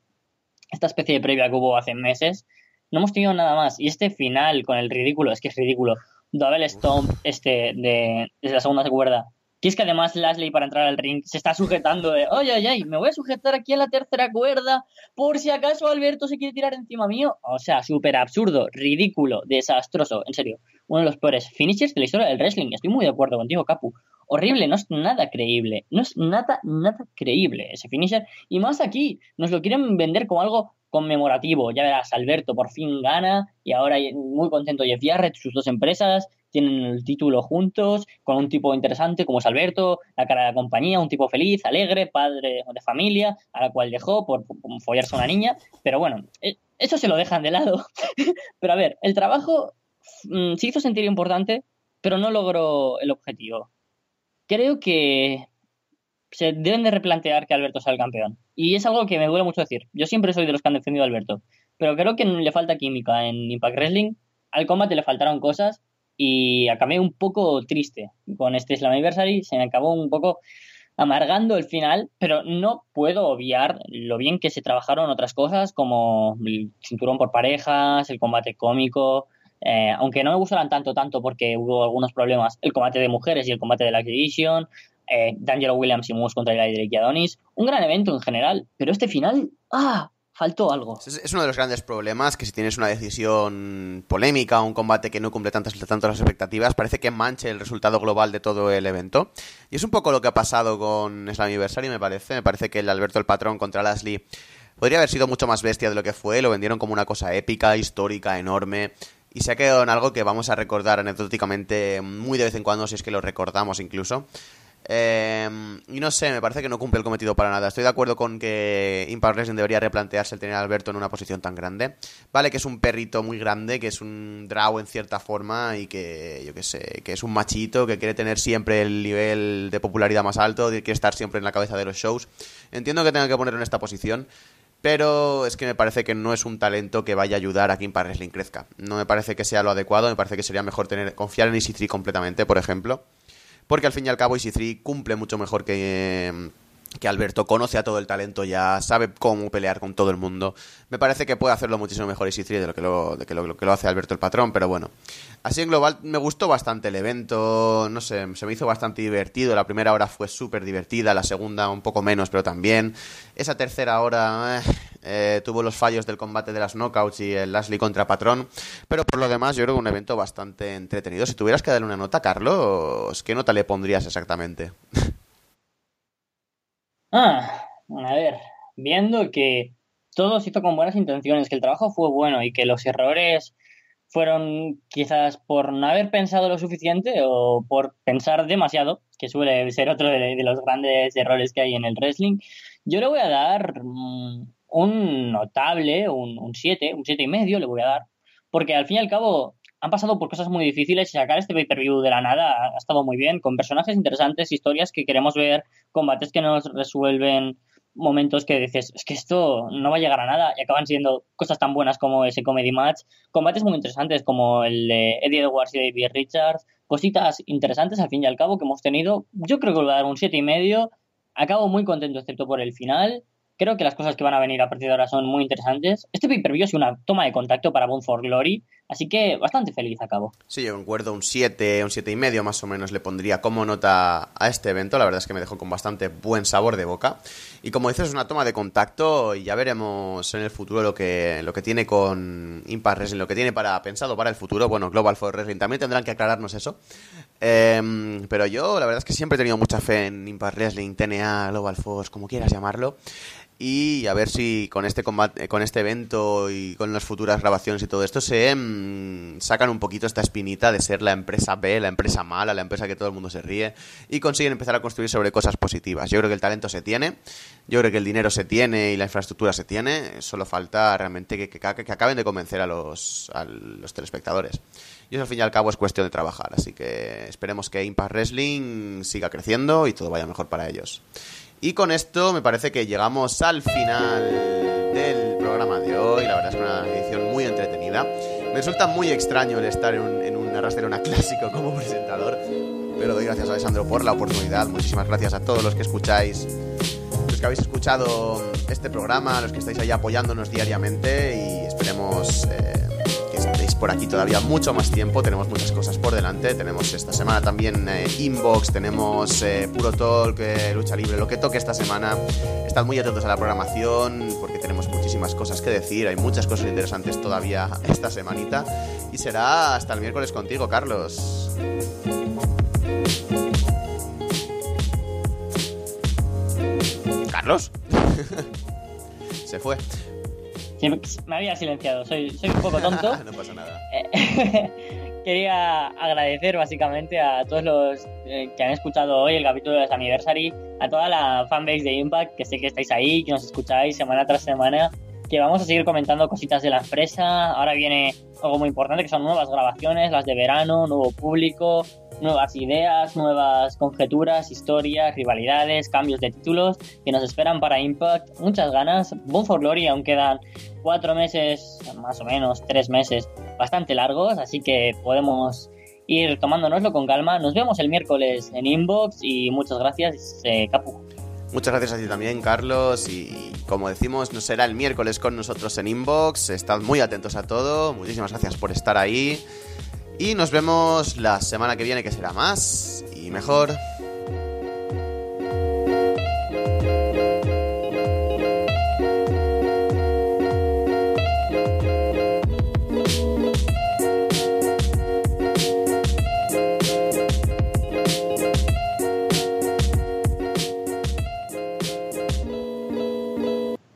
esta especie de previa que hubo hace meses, no hemos tenido nada más. Y este final con el ridículo, es que es ridículo. Double Stomp este de, desde la segunda cuerda. Que es que además Lashley para entrar al ring se está sujetando de, oye, oye, me voy a sujetar aquí en la tercera cuerda por si acaso Alberto se quiere tirar encima mío. O sea, súper absurdo, ridículo, desastroso, en serio. Uno de los peores finishers de la historia del wrestling. Estoy muy de acuerdo contigo, Capu horrible, no es nada creíble, no es nada, nada creíble ese finisher. Y más aquí, nos lo quieren vender como algo conmemorativo. Ya verás, Alberto por fin gana y ahora muy contento Jeff Jarrett, sus dos empresas tienen el título juntos, con un tipo interesante como es Alberto, la cara de la compañía, un tipo feliz, alegre, padre de familia, a la cual dejó por, follarse a una niña. Pero bueno, e, eso se lo dejan de lado. pero a ver, el trabajo mm, se hizo sentir importante, pero no logró el objetivo creo que se deben de replantear que Alberto sea el campeón. Y es algo que me duele mucho decir. Yo siempre soy de los que han defendido a Alberto. Pero creo que le falta química en Impact Wrestling. Al combate le faltaron cosas y acabé un poco triste con este Slam Anniversary. Se me acabó un poco amargando el final, pero no puedo obviar lo bien que se trabajaron otras cosas como el cinturón por parejas, el combate cómico, eh, aunque no me gustaran tanto, tanto porque hubo algunos problemas, el combate de mujeres y el combate de la Division, eh, D'Angelo Williams y Moose contra el y Adonis, un gran evento en general, pero este final, ¡ah! Faltó algo. Es, uno de los grandes problemas que si tienes una decisión polémica un combate que no cumple tantas, tanto las expectativas, parece que manche el resultado global de todo el evento. Y es un poco lo que ha pasado con Slammiversary, me parece. Me parece que el Alberto el Patrón contra Lashley podría haber sido mucho más bestia de lo que fue. Lo vendieron como una cosa épica, histórica, enorme y se ha quedado en algo que vamos a recordar anecdóticamente muy de vez en cuando, si es que lo recordamos incluso. Eh, y no sé, me parece que no cumple el cometido para nada. Estoy de acuerdo con que Impact Wrestling debería replantearse el tener a Alberto en una posición tan grande. Vale que es un perrito muy grande, que es un draw en cierta forma y que, yo qué sé, que es un machito, que quiere tener siempre el nivel de popularidad más alto, quiere estar siempre en la cabeza de los shows. Entiendo que tenga que ponerlo en esta posición, pero es que me parece que no es un talento que vaya a ayudar a que Impact Wrestling crezca. No me parece que sea lo adecuado, me parece que sería mejor tener confiar en EC3 completamente, por ejemplo. Porque al fin y al cabo EC3 cumple mucho mejor que, que Alberto, conoce a todo el talento ya, sabe cómo pelear con todo el mundo. Me parece que puede hacerlo muchísimo mejor EC3 de lo que lo, de que lo, que lo hace Alberto el patrón, pero bueno. Así en global me gustó bastante el evento, no sé, se me hizo bastante divertido. La primera hora fue súper divertida, la segunda un poco menos, pero también. Esa tercera hora eh, tuvo los fallos del combate de las knockouts y el Lashley contra Patrón, pero por lo demás yo creo que un evento bastante entretenido. Si tuvieras que darle una nota, Carlos, ¿qué nota le pondrías exactamente? Ah, a ver, viendo que todo se hizo con buenas intenciones, que el trabajo fue bueno y que los errores fueron quizás por no haber pensado lo suficiente o por pensar demasiado, que suele ser otro de, los grandes errores que hay en el wrestling. Yo le voy a dar mm, un notable, un 7, un 7 y medio le voy a dar, porque al fin y al cabo han pasado por cosas muy difíciles y sacar este pay-per-view de la nada ha, estado muy bien, con personajes interesantes, historias que queremos ver, combates que nos resuelven momentos que dices, es que esto no va a llegar a nada y acaban siendo cosas tan buenas como ese comedy match, combates muy interesantes como el de Eddie Edwards y David Richards, cositas interesantes al fin y al cabo que hemos tenido. Yo creo que le voy a dar un siete y medio. Acabo muy contento excepto por el final. Creo que las cosas que van a venir a partir de ahora son muy interesantes. Este pay-per-view es una toma de contacto para Bound for Glory, así que bastante feliz acabo. Sí, yo concuerdo, un 7, un 7 y medio más o menos le pondría como nota a este evento. La verdad es que me dejó con bastante buen sabor de boca. Y como dices, es una toma de contacto y ya veremos en el futuro lo que, lo que tiene con Impact Wrestling, lo que tiene para pensado para el futuro. Bueno, Global for Wrestling también tendrán que aclararnos eso. Em, pero yo, la verdad es que siempre he tenido mucha fe en Impact Wrestling, TNA, Global Force, como quieras llamarlo y a ver si con este combate, con este evento y con las futuras grabaciones y todo esto se mm, sacan un poquito esta espinita de ser la empresa B, la empresa mala, la empresa que todo el mundo se ríe y consiguen empezar a construir sobre cosas positivas. Yo creo que el talento se tiene, yo creo que el dinero se tiene y la infraestructura se tiene, solo falta realmente que, que, acaben de convencer a los, a los telespectadores. Y eso al fin y al cabo es cuestión de trabajar, así que esperemos que Impact Wrestling siga creciendo y todo vaya mejor para ellos. Y con esto me parece que llegamos al final del programa de hoy. La verdad es que una edición muy entretenida. Me resulta muy extraño el estar en un, en un clásico como presentador. Pero doy gracias a Alessandro por la oportunidad. Muchísimas gracias a todos los que escucháis, los que habéis escuchado este programa, los que estáis ahí apoyándonos diariamente y esperemos... Eh, por aquí todavía mucho más tiempo. Tenemos muchas cosas por delante. Tenemos esta semana también eh, Inbox, tenemos eh, Puro Talk, eh, Lucha Libre, lo que toque esta semana. Estad muy atentos a la programación porque tenemos muchísimas cosas que decir. Hay muchas cosas interesantes todavía esta semanita. Y será hasta el miércoles contigo, Carlos. ¿Carlos? Se fue me había silenciado, soy, soy un poco tonto. no pasa nada. Quería agradecer básicamente a todos los eh, que han escuchado hoy el capítulo de Anniversary, a toda la fanbase de Impact, que sé que estáis ahí, que nos escucháis semana tras semana, que vamos a seguir comentando cositas de la empresa. Ahora viene algo muy importante, que son nuevas grabaciones, las de verano, nuevo público, nuevas ideas, nuevas conjeturas, historias, rivalidades, cambios de títulos que nos esperan para Impact. Muchas ganas. Boom for Glory aún quedan cuatro meses, más o menos tres meses, bastante largos, así que podemos ir tomándonoslo con calma. Nos vemos el miércoles en Inbox y muchas gracias, eh, Capu. Muchas gracias a ti también, Carlos. Y como decimos, nos será el miércoles con nosotros en Inbox. Estad muy atentos a todo. Muchísimas gracias por estar ahí. Y nos vemos la semana que viene, que será más y mejor.